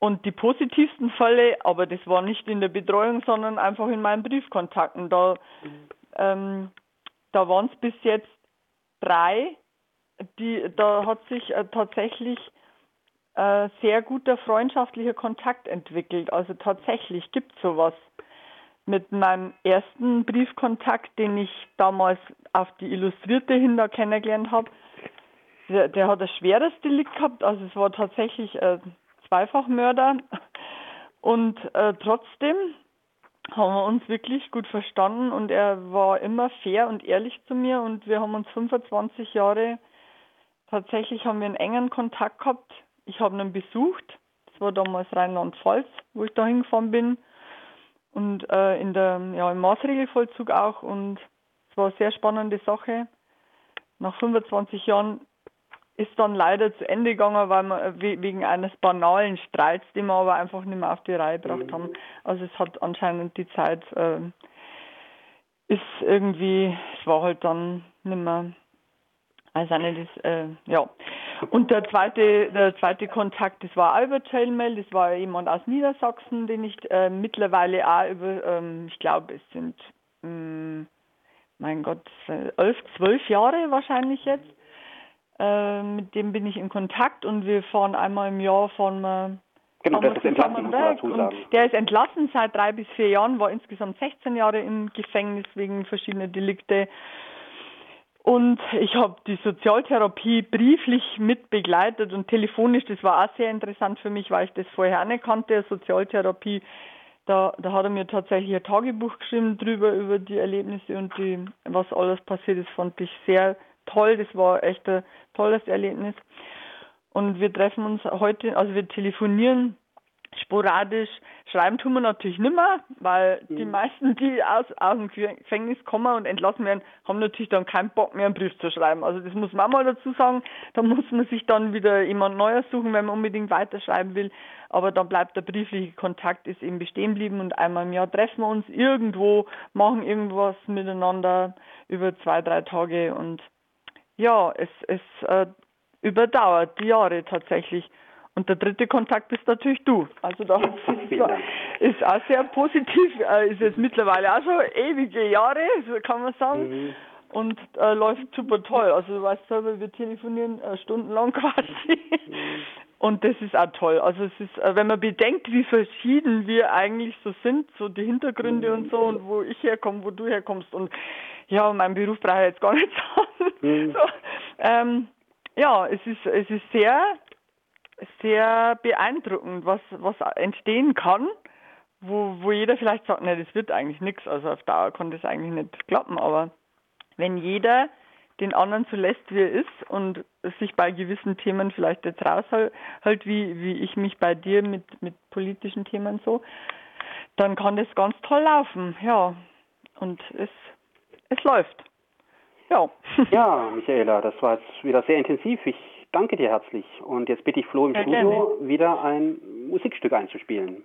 Und die positivsten Fälle, aber das war nicht in der Betreuung, sondern einfach in meinen Briefkontakten. Da, ähm, da waren es bis jetzt drei, die, da hat sich äh, tatsächlich äh, sehr guter freundschaftlicher Kontakt entwickelt. Also tatsächlich gibt es sowas mit meinem ersten Briefkontakt, den ich damals auf die Illustrierte hin da kennengelernt habe. Der, hat ein schweres Delikt gehabt, also es war tatsächlich ein Zweifachmörder. Und äh, trotzdem haben wir uns wirklich gut verstanden und er war immer fair und ehrlich zu mir und wir haben uns 25 Jahre, tatsächlich haben wir einen engen Kontakt gehabt. Ich habe ihn besucht, das war damals Rheinland-Pfalz, wo ich da hingefahren bin und äh, in der, ja, im Maßregelvollzug auch und es war eine sehr spannende Sache. Nach 25 Jahren ist dann leider zu Ende gegangen, weil wir äh, wegen eines banalen Streits, den wir aber einfach nicht mehr auf die Reihe gebracht mhm. haben. Also es hat anscheinend die Zeit äh, ist irgendwie, es war halt dann nicht mehr, also nicht das, äh, ja. Und der zweite, der zweite Kontakt, das war auch über Jailmail, das war jemand aus Niedersachsen, den ich äh, mittlerweile auch über, ähm, ich glaube, es sind, mh, mm, mein Gott, elf, zwölf Jahre wahrscheinlich jetzt äh, mit dem bin ich in Kontakt und wir fahren einmal im Jahr wir Genau, das ist entlassen, muss man dazu sagen. Der ist entlassen seit drei bis vier Jahren, war insgesamt 16 Jahre im Gefängnis wegen verschiedener Delikte. Und ich habe die Sozialtherapie brieflich mit begleitet und telefonisch. Das war auch sehr interessant für mich, weil ich das vorher nicht kannte. Sozialtherapie, da, da hat er mir tatsächlich ein Tagebuch geschrieben drüber, über die Erlebnisse und die, was alles passiert ist, fand ich sehr toll. Das war echt ein tolles Erlebnis. Und wir treffen uns heute, also wir telefonieren sporadisch. Schreiben tun wir natürlich nicht mehr, weil die mhm. meisten, die aus, aus dem Gefängnis kommen und entlassen werden, haben natürlich dann keinen Bock mehr, einen Brief zu schreiben. Also das muss man mal dazu sagen. Da muss man sich dann wieder jemand Neues suchen, wenn man unbedingt weiterschreiben will. Aber dann bleibt der briefliche Kontakt, ist eben bestehen geblieben und einmal im Jahr treffen wir uns irgendwo, machen irgendwas miteinander über zwei, drei Tage und ja, es, es äh, überdauert die Jahre tatsächlich. Und der dritte Kontakt bist natürlich du. Also da ist auch sehr positiv, äh, ist jetzt mittlerweile auch schon ewige Jahre, kann man sagen. Mhm. Und äh, läuft super toll. Also du weißt selber, wir telefonieren äh, stundenlang quasi. Mhm. Und das ist auch toll. Also es ist, äh, wenn man bedenkt, wie verschieden wir eigentlich so sind, so die Hintergründe und so und wo ich herkomme, wo du herkommst und ja, mein Beruf brauche ich jetzt gar nicht sagen. Mhm. So, ähm, ja, es ist, es ist sehr, sehr beeindruckend, was, was entstehen kann, wo, wo jeder vielleicht sagt, ne, das wird eigentlich nichts, also auf Dauer kann das eigentlich nicht klappen, aber wenn jeder den anderen so lässt, wie er ist und sich bei gewissen Themen vielleicht jetzt raushält, wie, wie ich mich bei dir mit, mit politischen Themen so, dann kann das ganz toll laufen, ja. Und es es läuft. Ja. Ja, Michaela, das war jetzt wieder sehr intensiv. Ich danke dir herzlich. Und jetzt bitte ich Flo im Sehr Studio wieder ein Musikstück einzuspielen.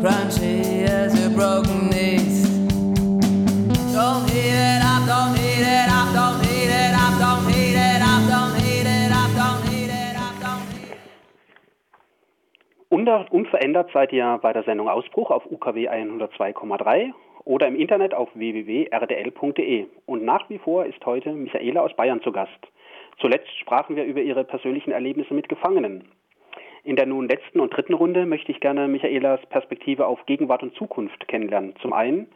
crunchy unverändert seid ihr bei der Sendung Ausbruch auf UKW 102,3 oder im Internet auf www.rdl.de. Und nach wie vor ist heute Michaela aus Bayern zu Gast. Zuletzt sprachen wir über ihre persönlichen Erlebnisse mit Gefangenen. In der nun letzten und dritten Runde möchte ich gerne Michaelas Perspektive auf Gegenwart und Zukunft kennenlernen. Zum einen,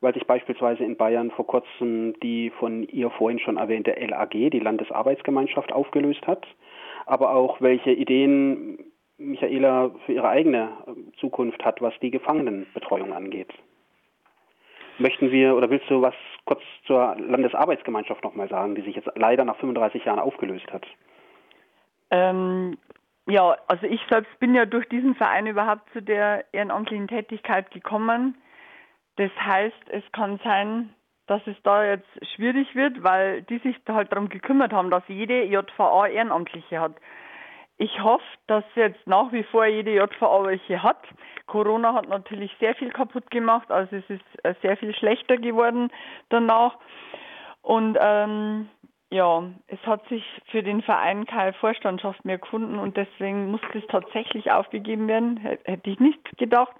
weil sich beispielsweise in Bayern vor kurzem die von ihr vorhin schon erwähnte LAG, die Landesarbeitsgemeinschaft, aufgelöst hat, aber auch welche Ideen Michaela für ihre eigene Zukunft hat, was die Gefangenenbetreuung angeht. Möchten wir oder willst du was kurz zur Landesarbeitsgemeinschaft nochmal sagen, die sich jetzt leider nach 35 Jahren aufgelöst hat? Ähm, ja, also ich selbst bin ja durch diesen Verein überhaupt zu der ehrenamtlichen Tätigkeit gekommen. Das heißt, es kann sein, dass es da jetzt schwierig wird, weil die sich halt darum gekümmert haben, dass jede JVA Ehrenamtliche hat. Ich hoffe, dass jetzt nach wie vor jede JVA welche hat. Corona hat natürlich sehr viel kaputt gemacht, also es ist äh, sehr viel schlechter geworden danach. Und ähm, ja, es hat sich für den Verein keine Vorstandschaft mehr gefunden und deswegen musste es tatsächlich aufgegeben werden. Hätte ich nicht gedacht.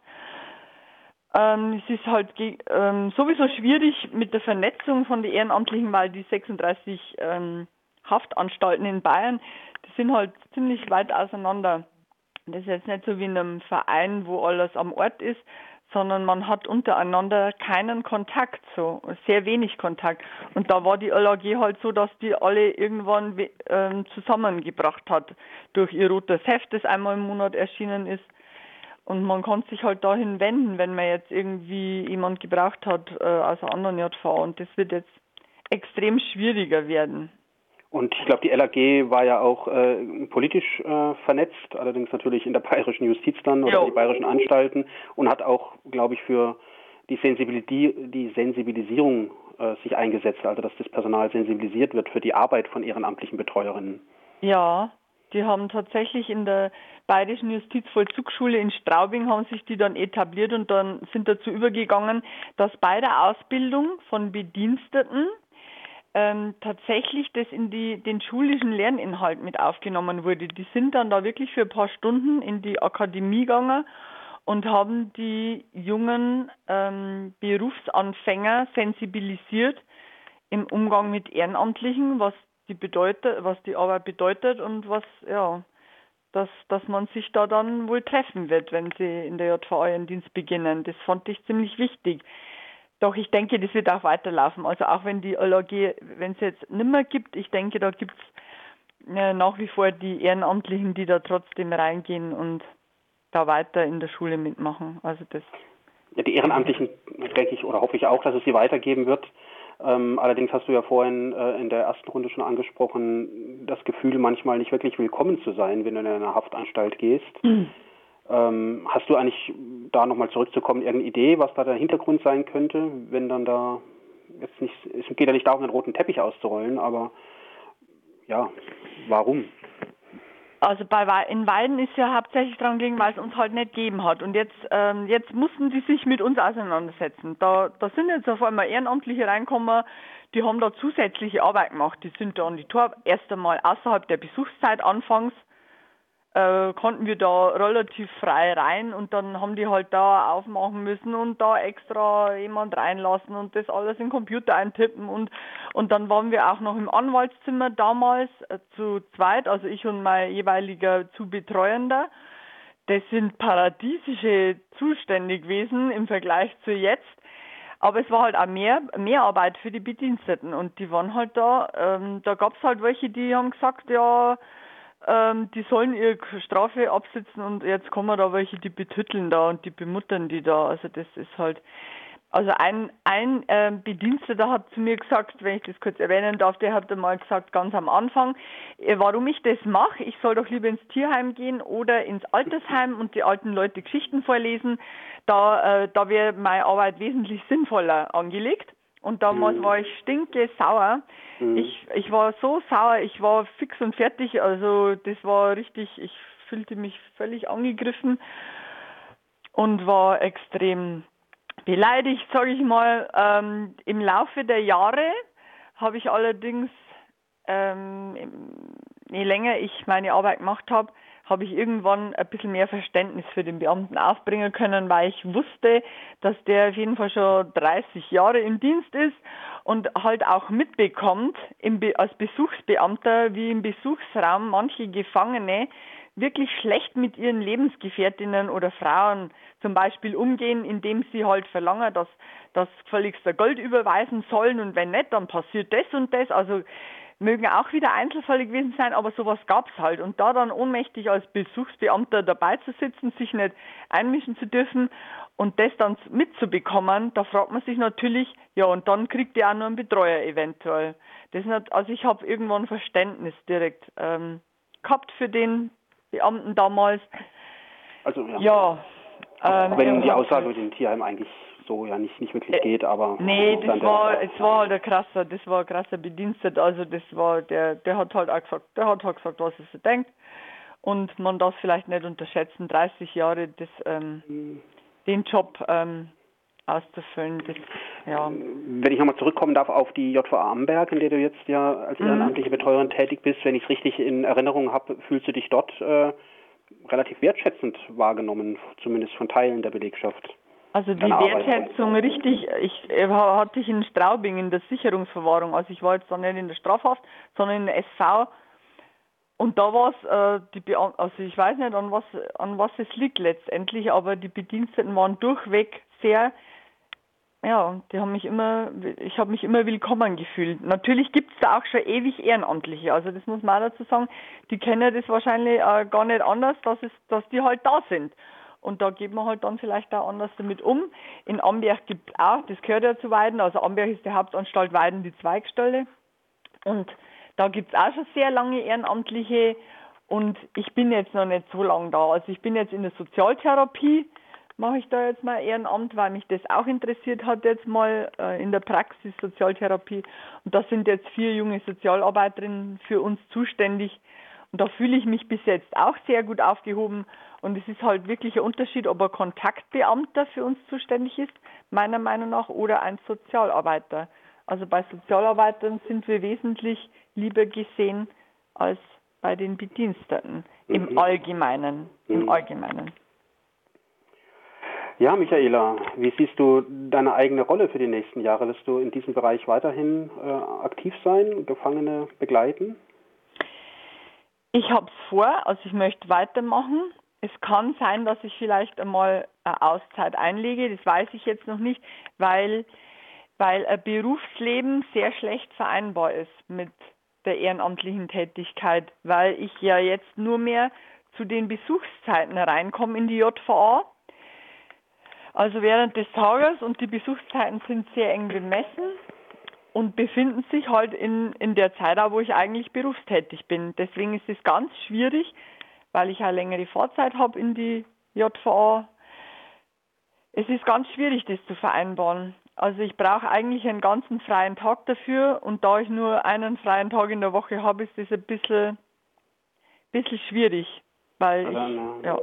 Ähm, es ist halt ähm, sowieso schwierig mit der Vernetzung von den Ehrenamtlichen, weil die 36 ähm, Haftanstalten in Bayern, die sind halt ziemlich weit auseinander. Das ist jetzt nicht so wie in einem Verein, wo alles am Ort ist, sondern man hat untereinander keinen Kontakt, so sehr wenig Kontakt. Und da war die LAG halt so, dass die alle irgendwann ähm, zusammengebracht hat durch ihr rotes Heft, das einmal im Monat erschienen ist. Und man kann sich halt dahin wenden, wenn man jetzt irgendwie jemand gebraucht hat äh, aus einer anderen JV. Und das wird jetzt extrem schwieriger werden. Und ich glaube, die LAG war ja auch äh, politisch äh, vernetzt, allerdings natürlich in der bayerischen Justiz dann oder jo. die bayerischen Anstalten und hat auch, glaube ich, für die, Sensibilis die Sensibilisierung äh, sich eingesetzt, also dass das Personal sensibilisiert wird für die Arbeit von ehrenamtlichen Betreuerinnen. Ja, die haben tatsächlich in der Bayerischen Justizvollzugsschule in Straubing haben sich die dann etabliert und dann sind dazu übergegangen, dass bei der Ausbildung von Bediensteten ähm, tatsächlich das in die, den schulischen Lerninhalt mit aufgenommen wurde. Die sind dann da wirklich für ein paar Stunden in die Akademie gegangen und haben die jungen ähm, Berufsanfänger sensibilisiert im Umgang mit Ehrenamtlichen, was die bedeutet, was die Arbeit bedeutet und was, ja, dass, dass man sich da dann wohl treffen wird, wenn sie in der JVA ihren Dienst beginnen. Das fand ich ziemlich wichtig. Doch ich denke, das wird auch weiterlaufen. Also auch wenn die LAG, wenn es jetzt nimmer gibt, ich denke, da gibt es äh, nach wie vor die Ehrenamtlichen, die da trotzdem reingehen und da weiter in der Schule mitmachen. Also das. Ja, die Ehrenamtlichen denke ich oder hoffe ich auch, dass es sie weitergeben wird. Ähm, allerdings hast du ja vorhin äh, in der ersten Runde schon angesprochen, das Gefühl, manchmal nicht wirklich willkommen zu sein, wenn du in eine Haftanstalt gehst. Mhm. Ähm, hast du eigentlich, da nochmal zurückzukommen, irgendeine Idee, was da der Hintergrund sein könnte, wenn dann da jetzt nicht, es geht ja nicht darum, einen roten Teppich auszurollen, aber ja, warum? Also bei in Weiden ist ja hauptsächlich dran gelegen, weil es uns halt nicht gegeben hat. Und jetzt, ähm, jetzt mussten die sich mit uns auseinandersetzen. Da, da sind jetzt auf einmal Ehrenamtliche reinkommen, die haben da zusätzliche Arbeit gemacht. Die sind da an die Tor erst einmal außerhalb der Besuchszeit anfangs äh, konnten wir da relativ frei rein und dann haben die halt da aufmachen müssen und da extra jemand reinlassen und das alles in den Computer eintippen und und dann waren wir auch noch im Anwaltszimmer damals äh, zu zweit, also ich und mein jeweiliger zu Betreuender. Das sind paradiesische Zustände gewesen im Vergleich zu jetzt. Aber es war halt auch mehr, mehr Arbeit für die Bediensteten und die waren halt da. Ähm, da gab es halt welche, die haben gesagt, ja, ähm, die sollen ihre Strafe absitzen und jetzt kommen da welche, die betütteln da und die bemuttern die da. Also das ist halt, also ein, ein äh, Bediensteter hat zu mir gesagt, wenn ich das kurz erwähnen darf, der hat einmal gesagt, ganz am Anfang, äh, warum ich das mache, ich soll doch lieber ins Tierheim gehen oder ins Altersheim und die alten Leute Geschichten vorlesen. Da, äh, da wäre meine Arbeit wesentlich sinnvoller angelegt. Und damals mhm. war ich stinke sauer. Mhm. Ich, ich war so sauer, ich war fix und fertig. Also das war richtig, ich fühlte mich völlig angegriffen und war extrem beleidigt, sage ich mal. Ähm, Im Laufe der Jahre habe ich allerdings, ähm, je länger ich meine Arbeit gemacht habe, habe ich irgendwann ein bisschen mehr Verständnis für den Beamten aufbringen können, weil ich wusste, dass der auf jeden Fall schon 30 Jahre im Dienst ist und halt auch mitbekommt im als Besuchsbeamter, wie im Besuchsraum manche Gefangene wirklich schlecht mit ihren Lebensgefährtinnen oder Frauen zum Beispiel umgehen, indem sie halt verlangen, dass das gefälligst Gold überweisen sollen und wenn nicht, dann passiert das und das. Also mögen auch wieder Einzelfälle gewesen sein, aber sowas gab es halt. Und da dann ohnmächtig als Besuchsbeamter dabei zu sitzen, sich nicht einmischen zu dürfen und das dann mitzubekommen, da fragt man sich natürlich, ja, und dann kriegt ihr auch nur einen Betreuer eventuell. Das nicht, also ich habe irgendwann Verständnis direkt ähm, gehabt für den Beamten damals. Also ja. ja ähm, wenn die Aussage mit dem Tierheim eigentlich so ja nicht, nicht wirklich äh, geht, aber. Nee, das war, es war halt ein krasser, das war ein krasser Bediensteter, also das war, der, der hat halt auch gesagt, der hat halt gesagt, was er so denkt. Und man darf vielleicht nicht unterschätzen, 30 Jahre das, ähm, mhm. den Job ähm, auszufüllen, das, ja. Wenn ich nochmal zurückkommen darf auf die JVA Amberg, in der du jetzt ja als mhm. ehrenamtliche Betreuerin tätig bist, wenn ich es richtig in Erinnerung habe, fühlst du dich dort äh, relativ wertschätzend wahrgenommen, zumindest von Teilen der Belegschaft? Also die Wertschätzung richtig, ich äh, hatte ich in Straubing in der Sicherungsverwahrung, also ich war jetzt da nicht in der Strafhaft, sondern in der SV und da war es, äh, die Be also ich weiß nicht an was an was es liegt letztendlich, aber die Bediensteten waren durchweg sehr ja, die haben mich immer, ich habe mich immer willkommen gefühlt. Natürlich gibt es da auch schon ewig Ehrenamtliche, also das muss man auch dazu sagen, die kennen das wahrscheinlich äh, gar nicht anders, dass es, dass die halt da sind. Und da geht man halt dann vielleicht auch anders damit um. In Amberg gibt es auch, das gehört ja zu Weiden, also Amberg ist die Hauptanstalt Weiden, die Zweigstelle. Und da gibt es auch schon sehr lange Ehrenamtliche. Und ich bin jetzt noch nicht so lange da. Also ich bin jetzt in der Sozialtherapie, mache ich da jetzt mal Ehrenamt, weil mich das auch interessiert hat jetzt mal äh, in der Praxis Sozialtherapie. Und da sind jetzt vier junge Sozialarbeiterinnen für uns zuständig. Und da fühle ich mich bis jetzt auch sehr gut aufgehoben. Und es ist halt wirklich ein Unterschied, ob ein Kontaktbeamter für uns zuständig ist, meiner Meinung nach, oder ein Sozialarbeiter. Also bei Sozialarbeitern sind wir wesentlich lieber gesehen als bei den Bediensteten im mhm. Allgemeinen. Im mhm. Allgemeinen. Ja, Michaela, wie siehst du deine eigene Rolle für die nächsten Jahre? Wirst du in diesem Bereich weiterhin äh, aktiv sein, Gefangene begleiten? Ich habe vor, also ich möchte weitermachen. Es kann sein, dass ich vielleicht einmal eine Auszeit einlege, das weiß ich jetzt noch nicht, weil, weil ein Berufsleben sehr schlecht vereinbar ist mit der ehrenamtlichen Tätigkeit, weil ich ja jetzt nur mehr zu den Besuchszeiten reinkomme in die JVA. Also während des Tages und die Besuchszeiten sind sehr eng bemessen und befinden sich halt in, in der Zeit, wo ich eigentlich berufstätig bin. Deswegen ist es ganz schwierig, weil ich eine längere Fahrzeit habe in die JVA. Es ist ganz schwierig, das zu vereinbaren. Also ich brauche eigentlich einen ganzen freien Tag dafür und da ich nur einen freien Tag in der Woche habe, ist das ein bisschen, bisschen schwierig, weil ich, ja.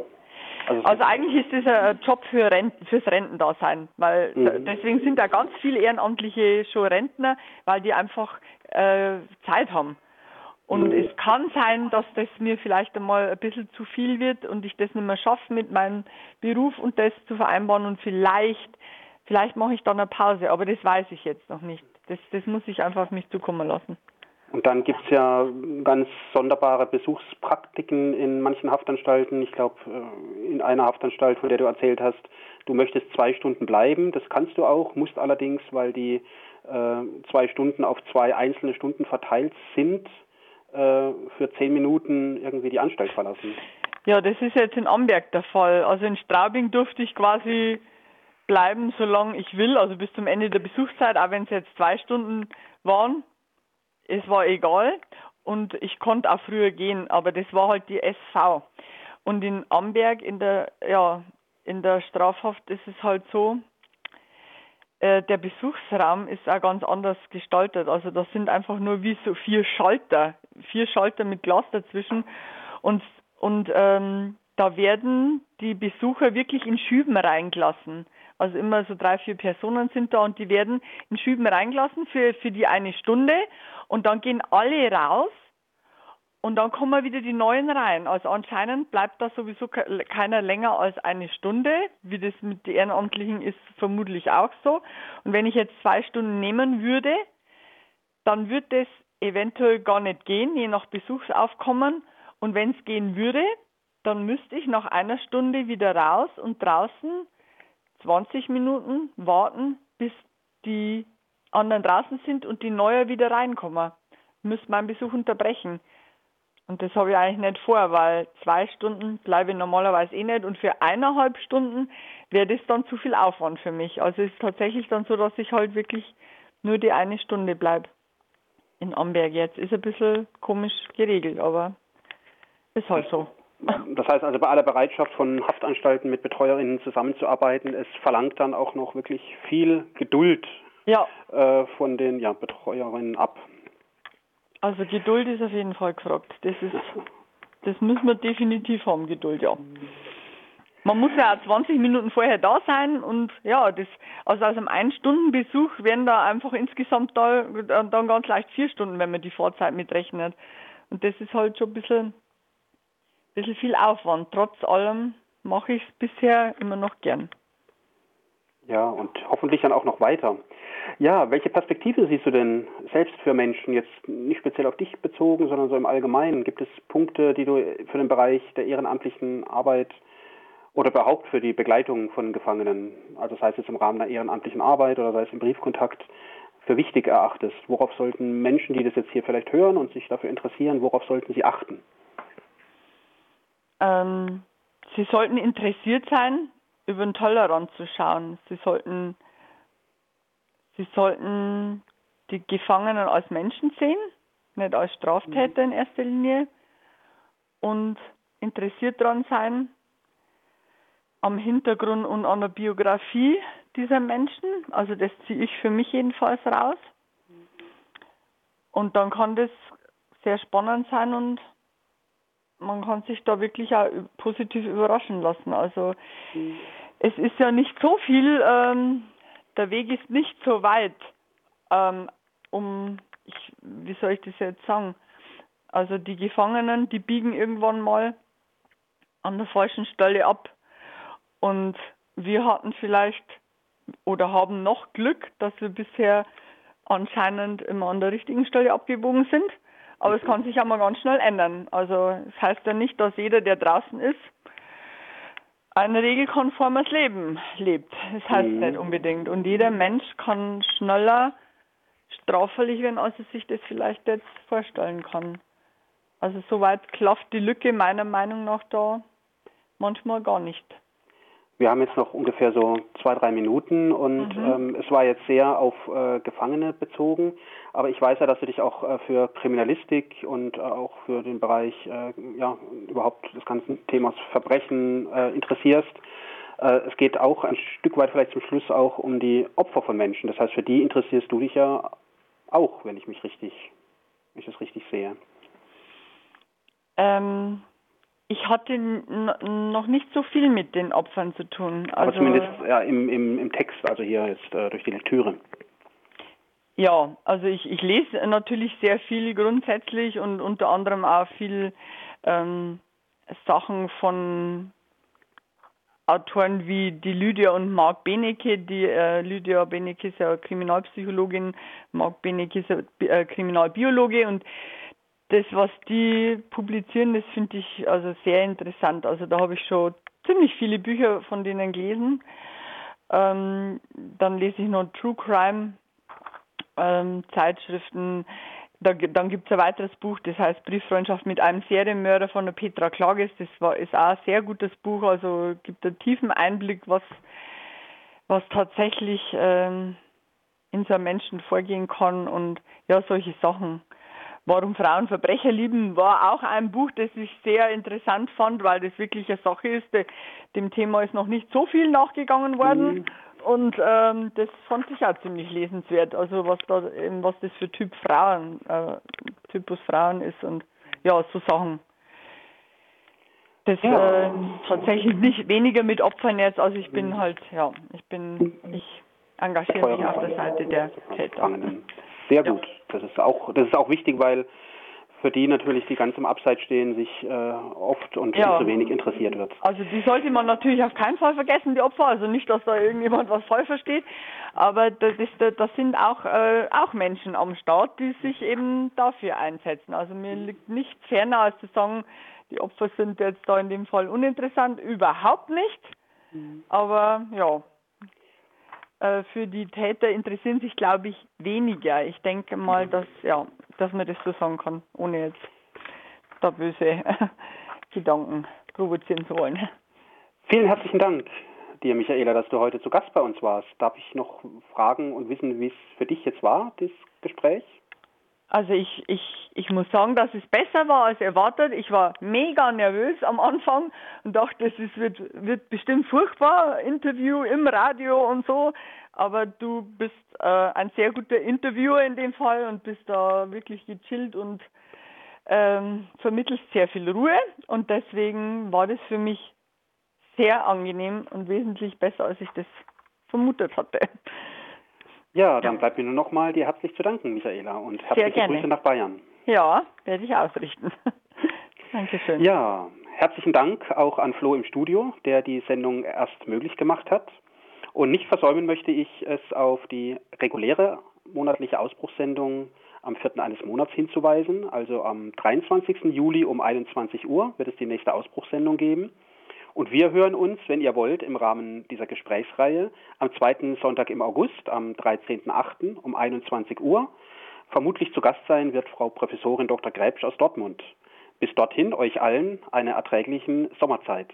Also, also, eigentlich ist das ein Job für Renten, fürs Rentendasein, weil mhm. deswegen sind da ganz viele Ehrenamtliche schon Rentner, weil die einfach äh, Zeit haben. Und mhm. es kann sein, dass das mir vielleicht einmal ein bisschen zu viel wird und ich das nicht mehr schaffe mit meinem Beruf und das zu vereinbaren und vielleicht, vielleicht mache ich dann eine Pause, aber das weiß ich jetzt noch nicht. Das, das muss ich einfach auf mich zukommen lassen. Und dann gibt es ja ganz sonderbare Besuchspraktiken in manchen Haftanstalten. Ich glaube, äh, in einer Haftanstalt, von der du erzählt hast, du möchtest zwei Stunden bleiben. Das kannst du auch, musst allerdings, weil die äh, zwei Stunden auf zwei einzelne Stunden verteilt sind, äh, für zehn Minuten irgendwie die Anstalt verlassen. Ja, das ist jetzt in Amberg der Fall. Also in Straubing durfte ich quasi bleiben, solange ich will, also bis zum Ende der Besuchszeit, auch wenn es jetzt zwei Stunden waren es war egal und ich konnte auch früher gehen, aber das war halt die SV. Und in Amberg in der, ja, in der Strafhaft ist es halt so, äh, der Besuchsraum ist auch ganz anders gestaltet. Also das sind einfach nur wie so vier Schalter, vier Schalter mit Glas dazwischen und, und ähm, da werden die Besucher wirklich in Schüben reingelassen. Also immer so drei, vier Personen sind da und die werden in Schüben reingelassen für, für die eine Stunde und dann gehen alle raus und dann kommen wieder die neuen rein. Also anscheinend bleibt da sowieso keiner länger als eine Stunde, wie das mit den Ehrenamtlichen ist, vermutlich auch so. Und wenn ich jetzt zwei Stunden nehmen würde, dann würde das eventuell gar nicht gehen, je nach Besuchsaufkommen. Und wenn es gehen würde, dann müsste ich nach einer Stunde wieder raus und draußen 20 Minuten warten, bis die anderen draußen sind und die Neue wieder reinkommen. Müsste meinen Besuch unterbrechen. Und das habe ich eigentlich nicht vor, weil zwei Stunden bleibe ich normalerweise eh nicht und für eineinhalb Stunden wäre das dann zu viel Aufwand für mich. Also es ist tatsächlich dann so, dass ich halt wirklich nur die eine Stunde bleibe in Amberg jetzt. Ist ein bisschen komisch geregelt, aber ist halt so. Das heißt also bei aller Bereitschaft von Haftanstalten mit Betreuerinnen zusammenzuarbeiten, es verlangt dann auch noch wirklich viel Geduld ja. äh, von den ja, Betreuerinnen ab. Also Geduld ist auf jeden Fall gefragt. Das ist, das müssen wir definitiv haben, Geduld, ja. Man muss ja auch 20 Minuten vorher da sein und ja, das, also aus einem Ein-Stunden-Besuch werden da einfach insgesamt da dann ganz leicht vier Stunden, wenn man die Fahrzeit mitrechnet. Und das ist halt schon ein bisschen, bisschen viel Aufwand. Trotz allem mache ich es bisher immer noch gern. Ja, und hoffentlich dann auch noch weiter. Ja, welche Perspektive siehst du denn selbst für Menschen, jetzt nicht speziell auf dich bezogen, sondern so im Allgemeinen? Gibt es Punkte, die du für den Bereich der ehrenamtlichen Arbeit oder überhaupt für die Begleitung von Gefangenen, also sei es jetzt im Rahmen der ehrenamtlichen Arbeit oder sei es im Briefkontakt, für wichtig erachtest? Worauf sollten Menschen, die das jetzt hier vielleicht hören und sich dafür interessieren, worauf sollten sie achten? Ähm, sie sollten interessiert sein, über den Tellerrand zu schauen. Sie sollten Sie sollten die Gefangenen als Menschen sehen, nicht als Straftäter in erster Linie und interessiert daran sein, am Hintergrund und an der Biografie dieser Menschen. Also das ziehe ich für mich jedenfalls raus. Und dann kann das sehr spannend sein und man kann sich da wirklich auch positiv überraschen lassen. Also mhm. es ist ja nicht so viel ähm, der Weg ist nicht so weit, ähm, um, ich, wie soll ich das jetzt sagen? Also die Gefangenen, die biegen irgendwann mal an der falschen Stelle ab. Und wir hatten vielleicht oder haben noch Glück, dass wir bisher anscheinend immer an der richtigen Stelle abgebogen sind. Aber es kann sich auch mal ganz schnell ändern. Also es das heißt ja nicht, dass jeder, der draußen ist, ein regelkonformes Leben lebt. Das heißt mhm. nicht unbedingt. Und jeder Mensch kann schneller straffällig werden, als er sich das vielleicht jetzt vorstellen kann. Also soweit klafft die Lücke meiner Meinung nach da manchmal gar nicht. Wir haben jetzt noch ungefähr so zwei, drei Minuten und mhm. ähm, es war jetzt sehr auf äh, Gefangene bezogen. Aber ich weiß ja, dass du dich auch äh, für Kriminalistik und äh, auch für den Bereich, äh, ja, überhaupt des ganzen Themas Verbrechen äh, interessierst. Äh, es geht auch ein Stück weit vielleicht zum Schluss auch um die Opfer von Menschen. Das heißt, für die interessierst du dich ja auch, wenn ich mich richtig, wenn ich das richtig sehe. Ähm, ich hatte noch nicht so viel mit den Opfern zu tun. Also, Aber zumindest ja, im, im, im Text, also hier jetzt äh, durch die Lektüre. Ja, also ich, ich lese natürlich sehr viel grundsätzlich und unter anderem auch viel ähm, Sachen von Autoren wie die Lydia und Marc Benecke. Die äh, Lydia Benecke ist ja Kriminalpsychologin, Marc Benecke ist ja äh, Kriminalbiologe und das, was die publizieren, das finde ich also sehr interessant. Also da habe ich schon ziemlich viele Bücher von denen gelesen. Ähm, dann lese ich noch True Crime ähm, Zeitschriften. Da, dann gibt es ein weiteres Buch, das heißt Brieffreundschaft mit einem Serienmörder von der Petra Klages. Das war, ist auch ein sehr gutes Buch, also gibt einen tiefen Einblick, was, was tatsächlich ähm, in so einem Menschen vorgehen kann und ja, solche Sachen. Warum Frauen Verbrecher lieben, war auch ein Buch, das ich sehr interessant fand, weil das wirklich eine Sache ist. Dem Thema ist noch nicht so viel nachgegangen worden. Mhm. Und ähm, das fand ich auch ziemlich lesenswert. Also was da eben, was das für Typ Frauen, äh, Typus Frauen ist und ja, so Sachen. Das ja. äh, tatsächlich nicht weniger mit Opfern jetzt, also ich bin halt, ja, ich bin, ich engagiere mich auf der Seite der Täter. Sehr gut. Ja. Das ist auch, das ist auch wichtig, weil für die natürlich, die ganz im Abseits stehen, sich äh, oft und ja. zu wenig interessiert wird. Also die sollte man natürlich auf keinen Fall vergessen, die Opfer. Also nicht, dass da irgendjemand was falsch versteht, aber das, ist, das sind auch, äh, auch Menschen am Start, die sich eben dafür einsetzen. Also mir liegt nichts ferner, als zu sagen, die Opfer sind jetzt da in dem Fall uninteressant, überhaupt nicht. Mhm. Aber ja, für die Täter interessieren sich, glaube ich, weniger. Ich denke mal, mhm. dass ja, dass man das so sagen kann, ohne jetzt da böse Gedanken provozieren zu wollen. Vielen herzlichen Dank dir, Michaela, dass du heute zu Gast bei uns warst. Darf ich noch fragen und wissen, wie es für dich jetzt war, das Gespräch? Also ich, ich, ich muss sagen, dass es besser war als erwartet. Ich war mega nervös am Anfang und dachte, es wird, wird bestimmt furchtbar, Interview im Radio und so aber du bist äh, ein sehr guter Interviewer in dem Fall und bist da wirklich gechillt und ähm, vermittelst sehr viel Ruhe und deswegen war das für mich sehr angenehm und wesentlich besser, als ich das vermutet hatte. Ja, dann bleibt mir nur noch mal dir herzlich zu danken, Michaela, und herzliche Grüße nach Bayern. Ja, werde ich ausrichten. Dankeschön. Ja, herzlichen Dank auch an Flo im Studio, der die Sendung erst möglich gemacht hat. Und nicht versäumen möchte ich es auf die reguläre monatliche Ausbruchssendung am 4. eines Monats hinzuweisen. Also am 23. Juli um 21 Uhr wird es die nächste Ausbruchssendung geben. Und wir hören uns, wenn ihr wollt, im Rahmen dieser Gesprächsreihe am zweiten Sonntag im August, am 13.8. um 21 Uhr. Vermutlich zu Gast sein wird Frau Professorin Dr. Gräbsch aus Dortmund. Bis dorthin euch allen eine erträglichen Sommerzeit.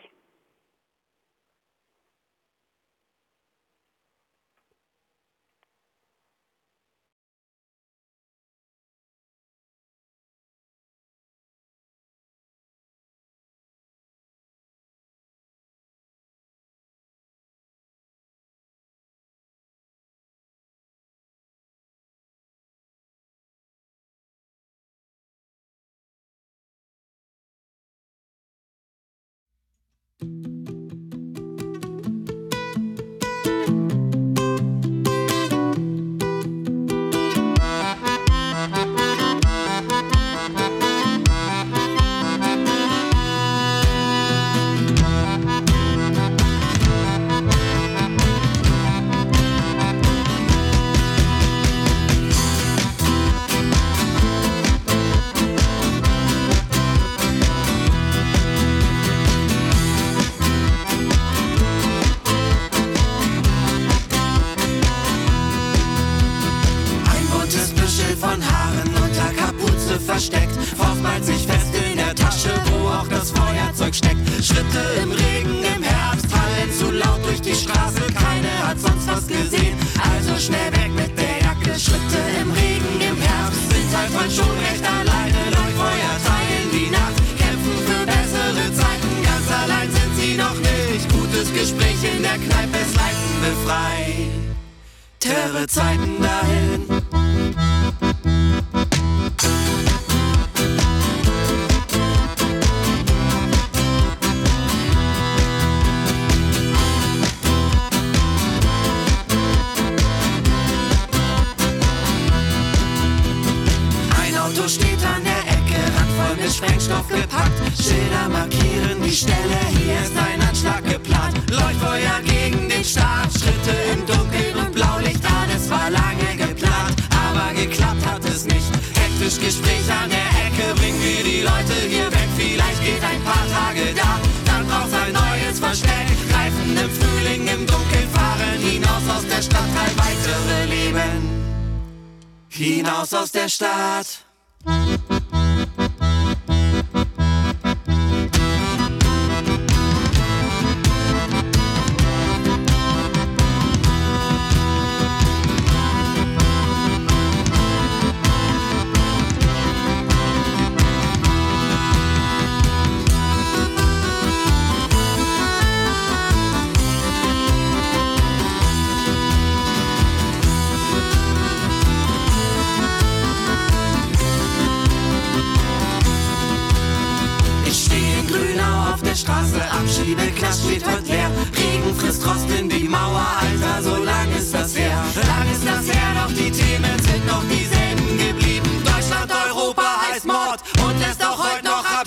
versteckt, oftmals sich fest in der Tasche, wo auch das Feuerzeug steckt. Schritte im Regen, im Herbst, hallen zu laut durch die Straße, keine hat sonst was gesehen, also schnell weg mit der Jacke. Schritte im Regen, im Herbst, sind halt man schon recht alleine, Leuchtfeuer teilen die Nacht, kämpfen für bessere Zeiten, ganz allein sind sie noch nicht. Gutes Gespräch in der Kneipe, es leiten befreit. Terre Zeiten dahin. Heimat.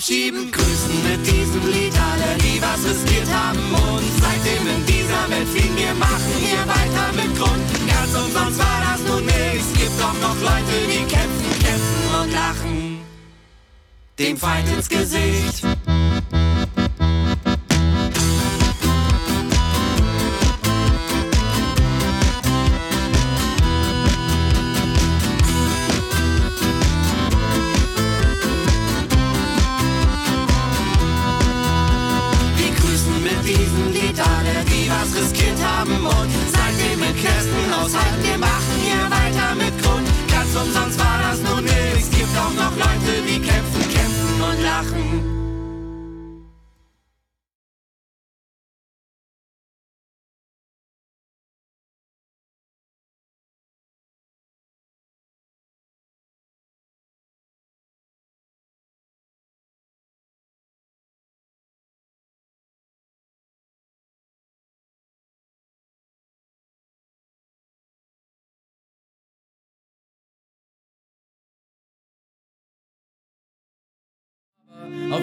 Abschieben. Grüßen mit diesem Lied alle, die was riskiert haben. Und seitdem in dieser Welt fliehen wir, machen hier weiter mit Grund. Ganz umsonst war das nun nichts. Gibt doch noch Leute, die kämpfen, kämpfen und lachen. Dem Feind ins Gesicht.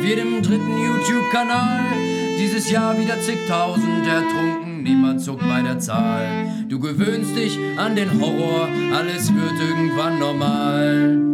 Auf jedem dritten YouTube-Kanal dieses Jahr wieder zigtausend ertrunken, niemand zuckt bei der Zahl. Du gewöhnst dich an den Horror, alles wird irgendwann normal.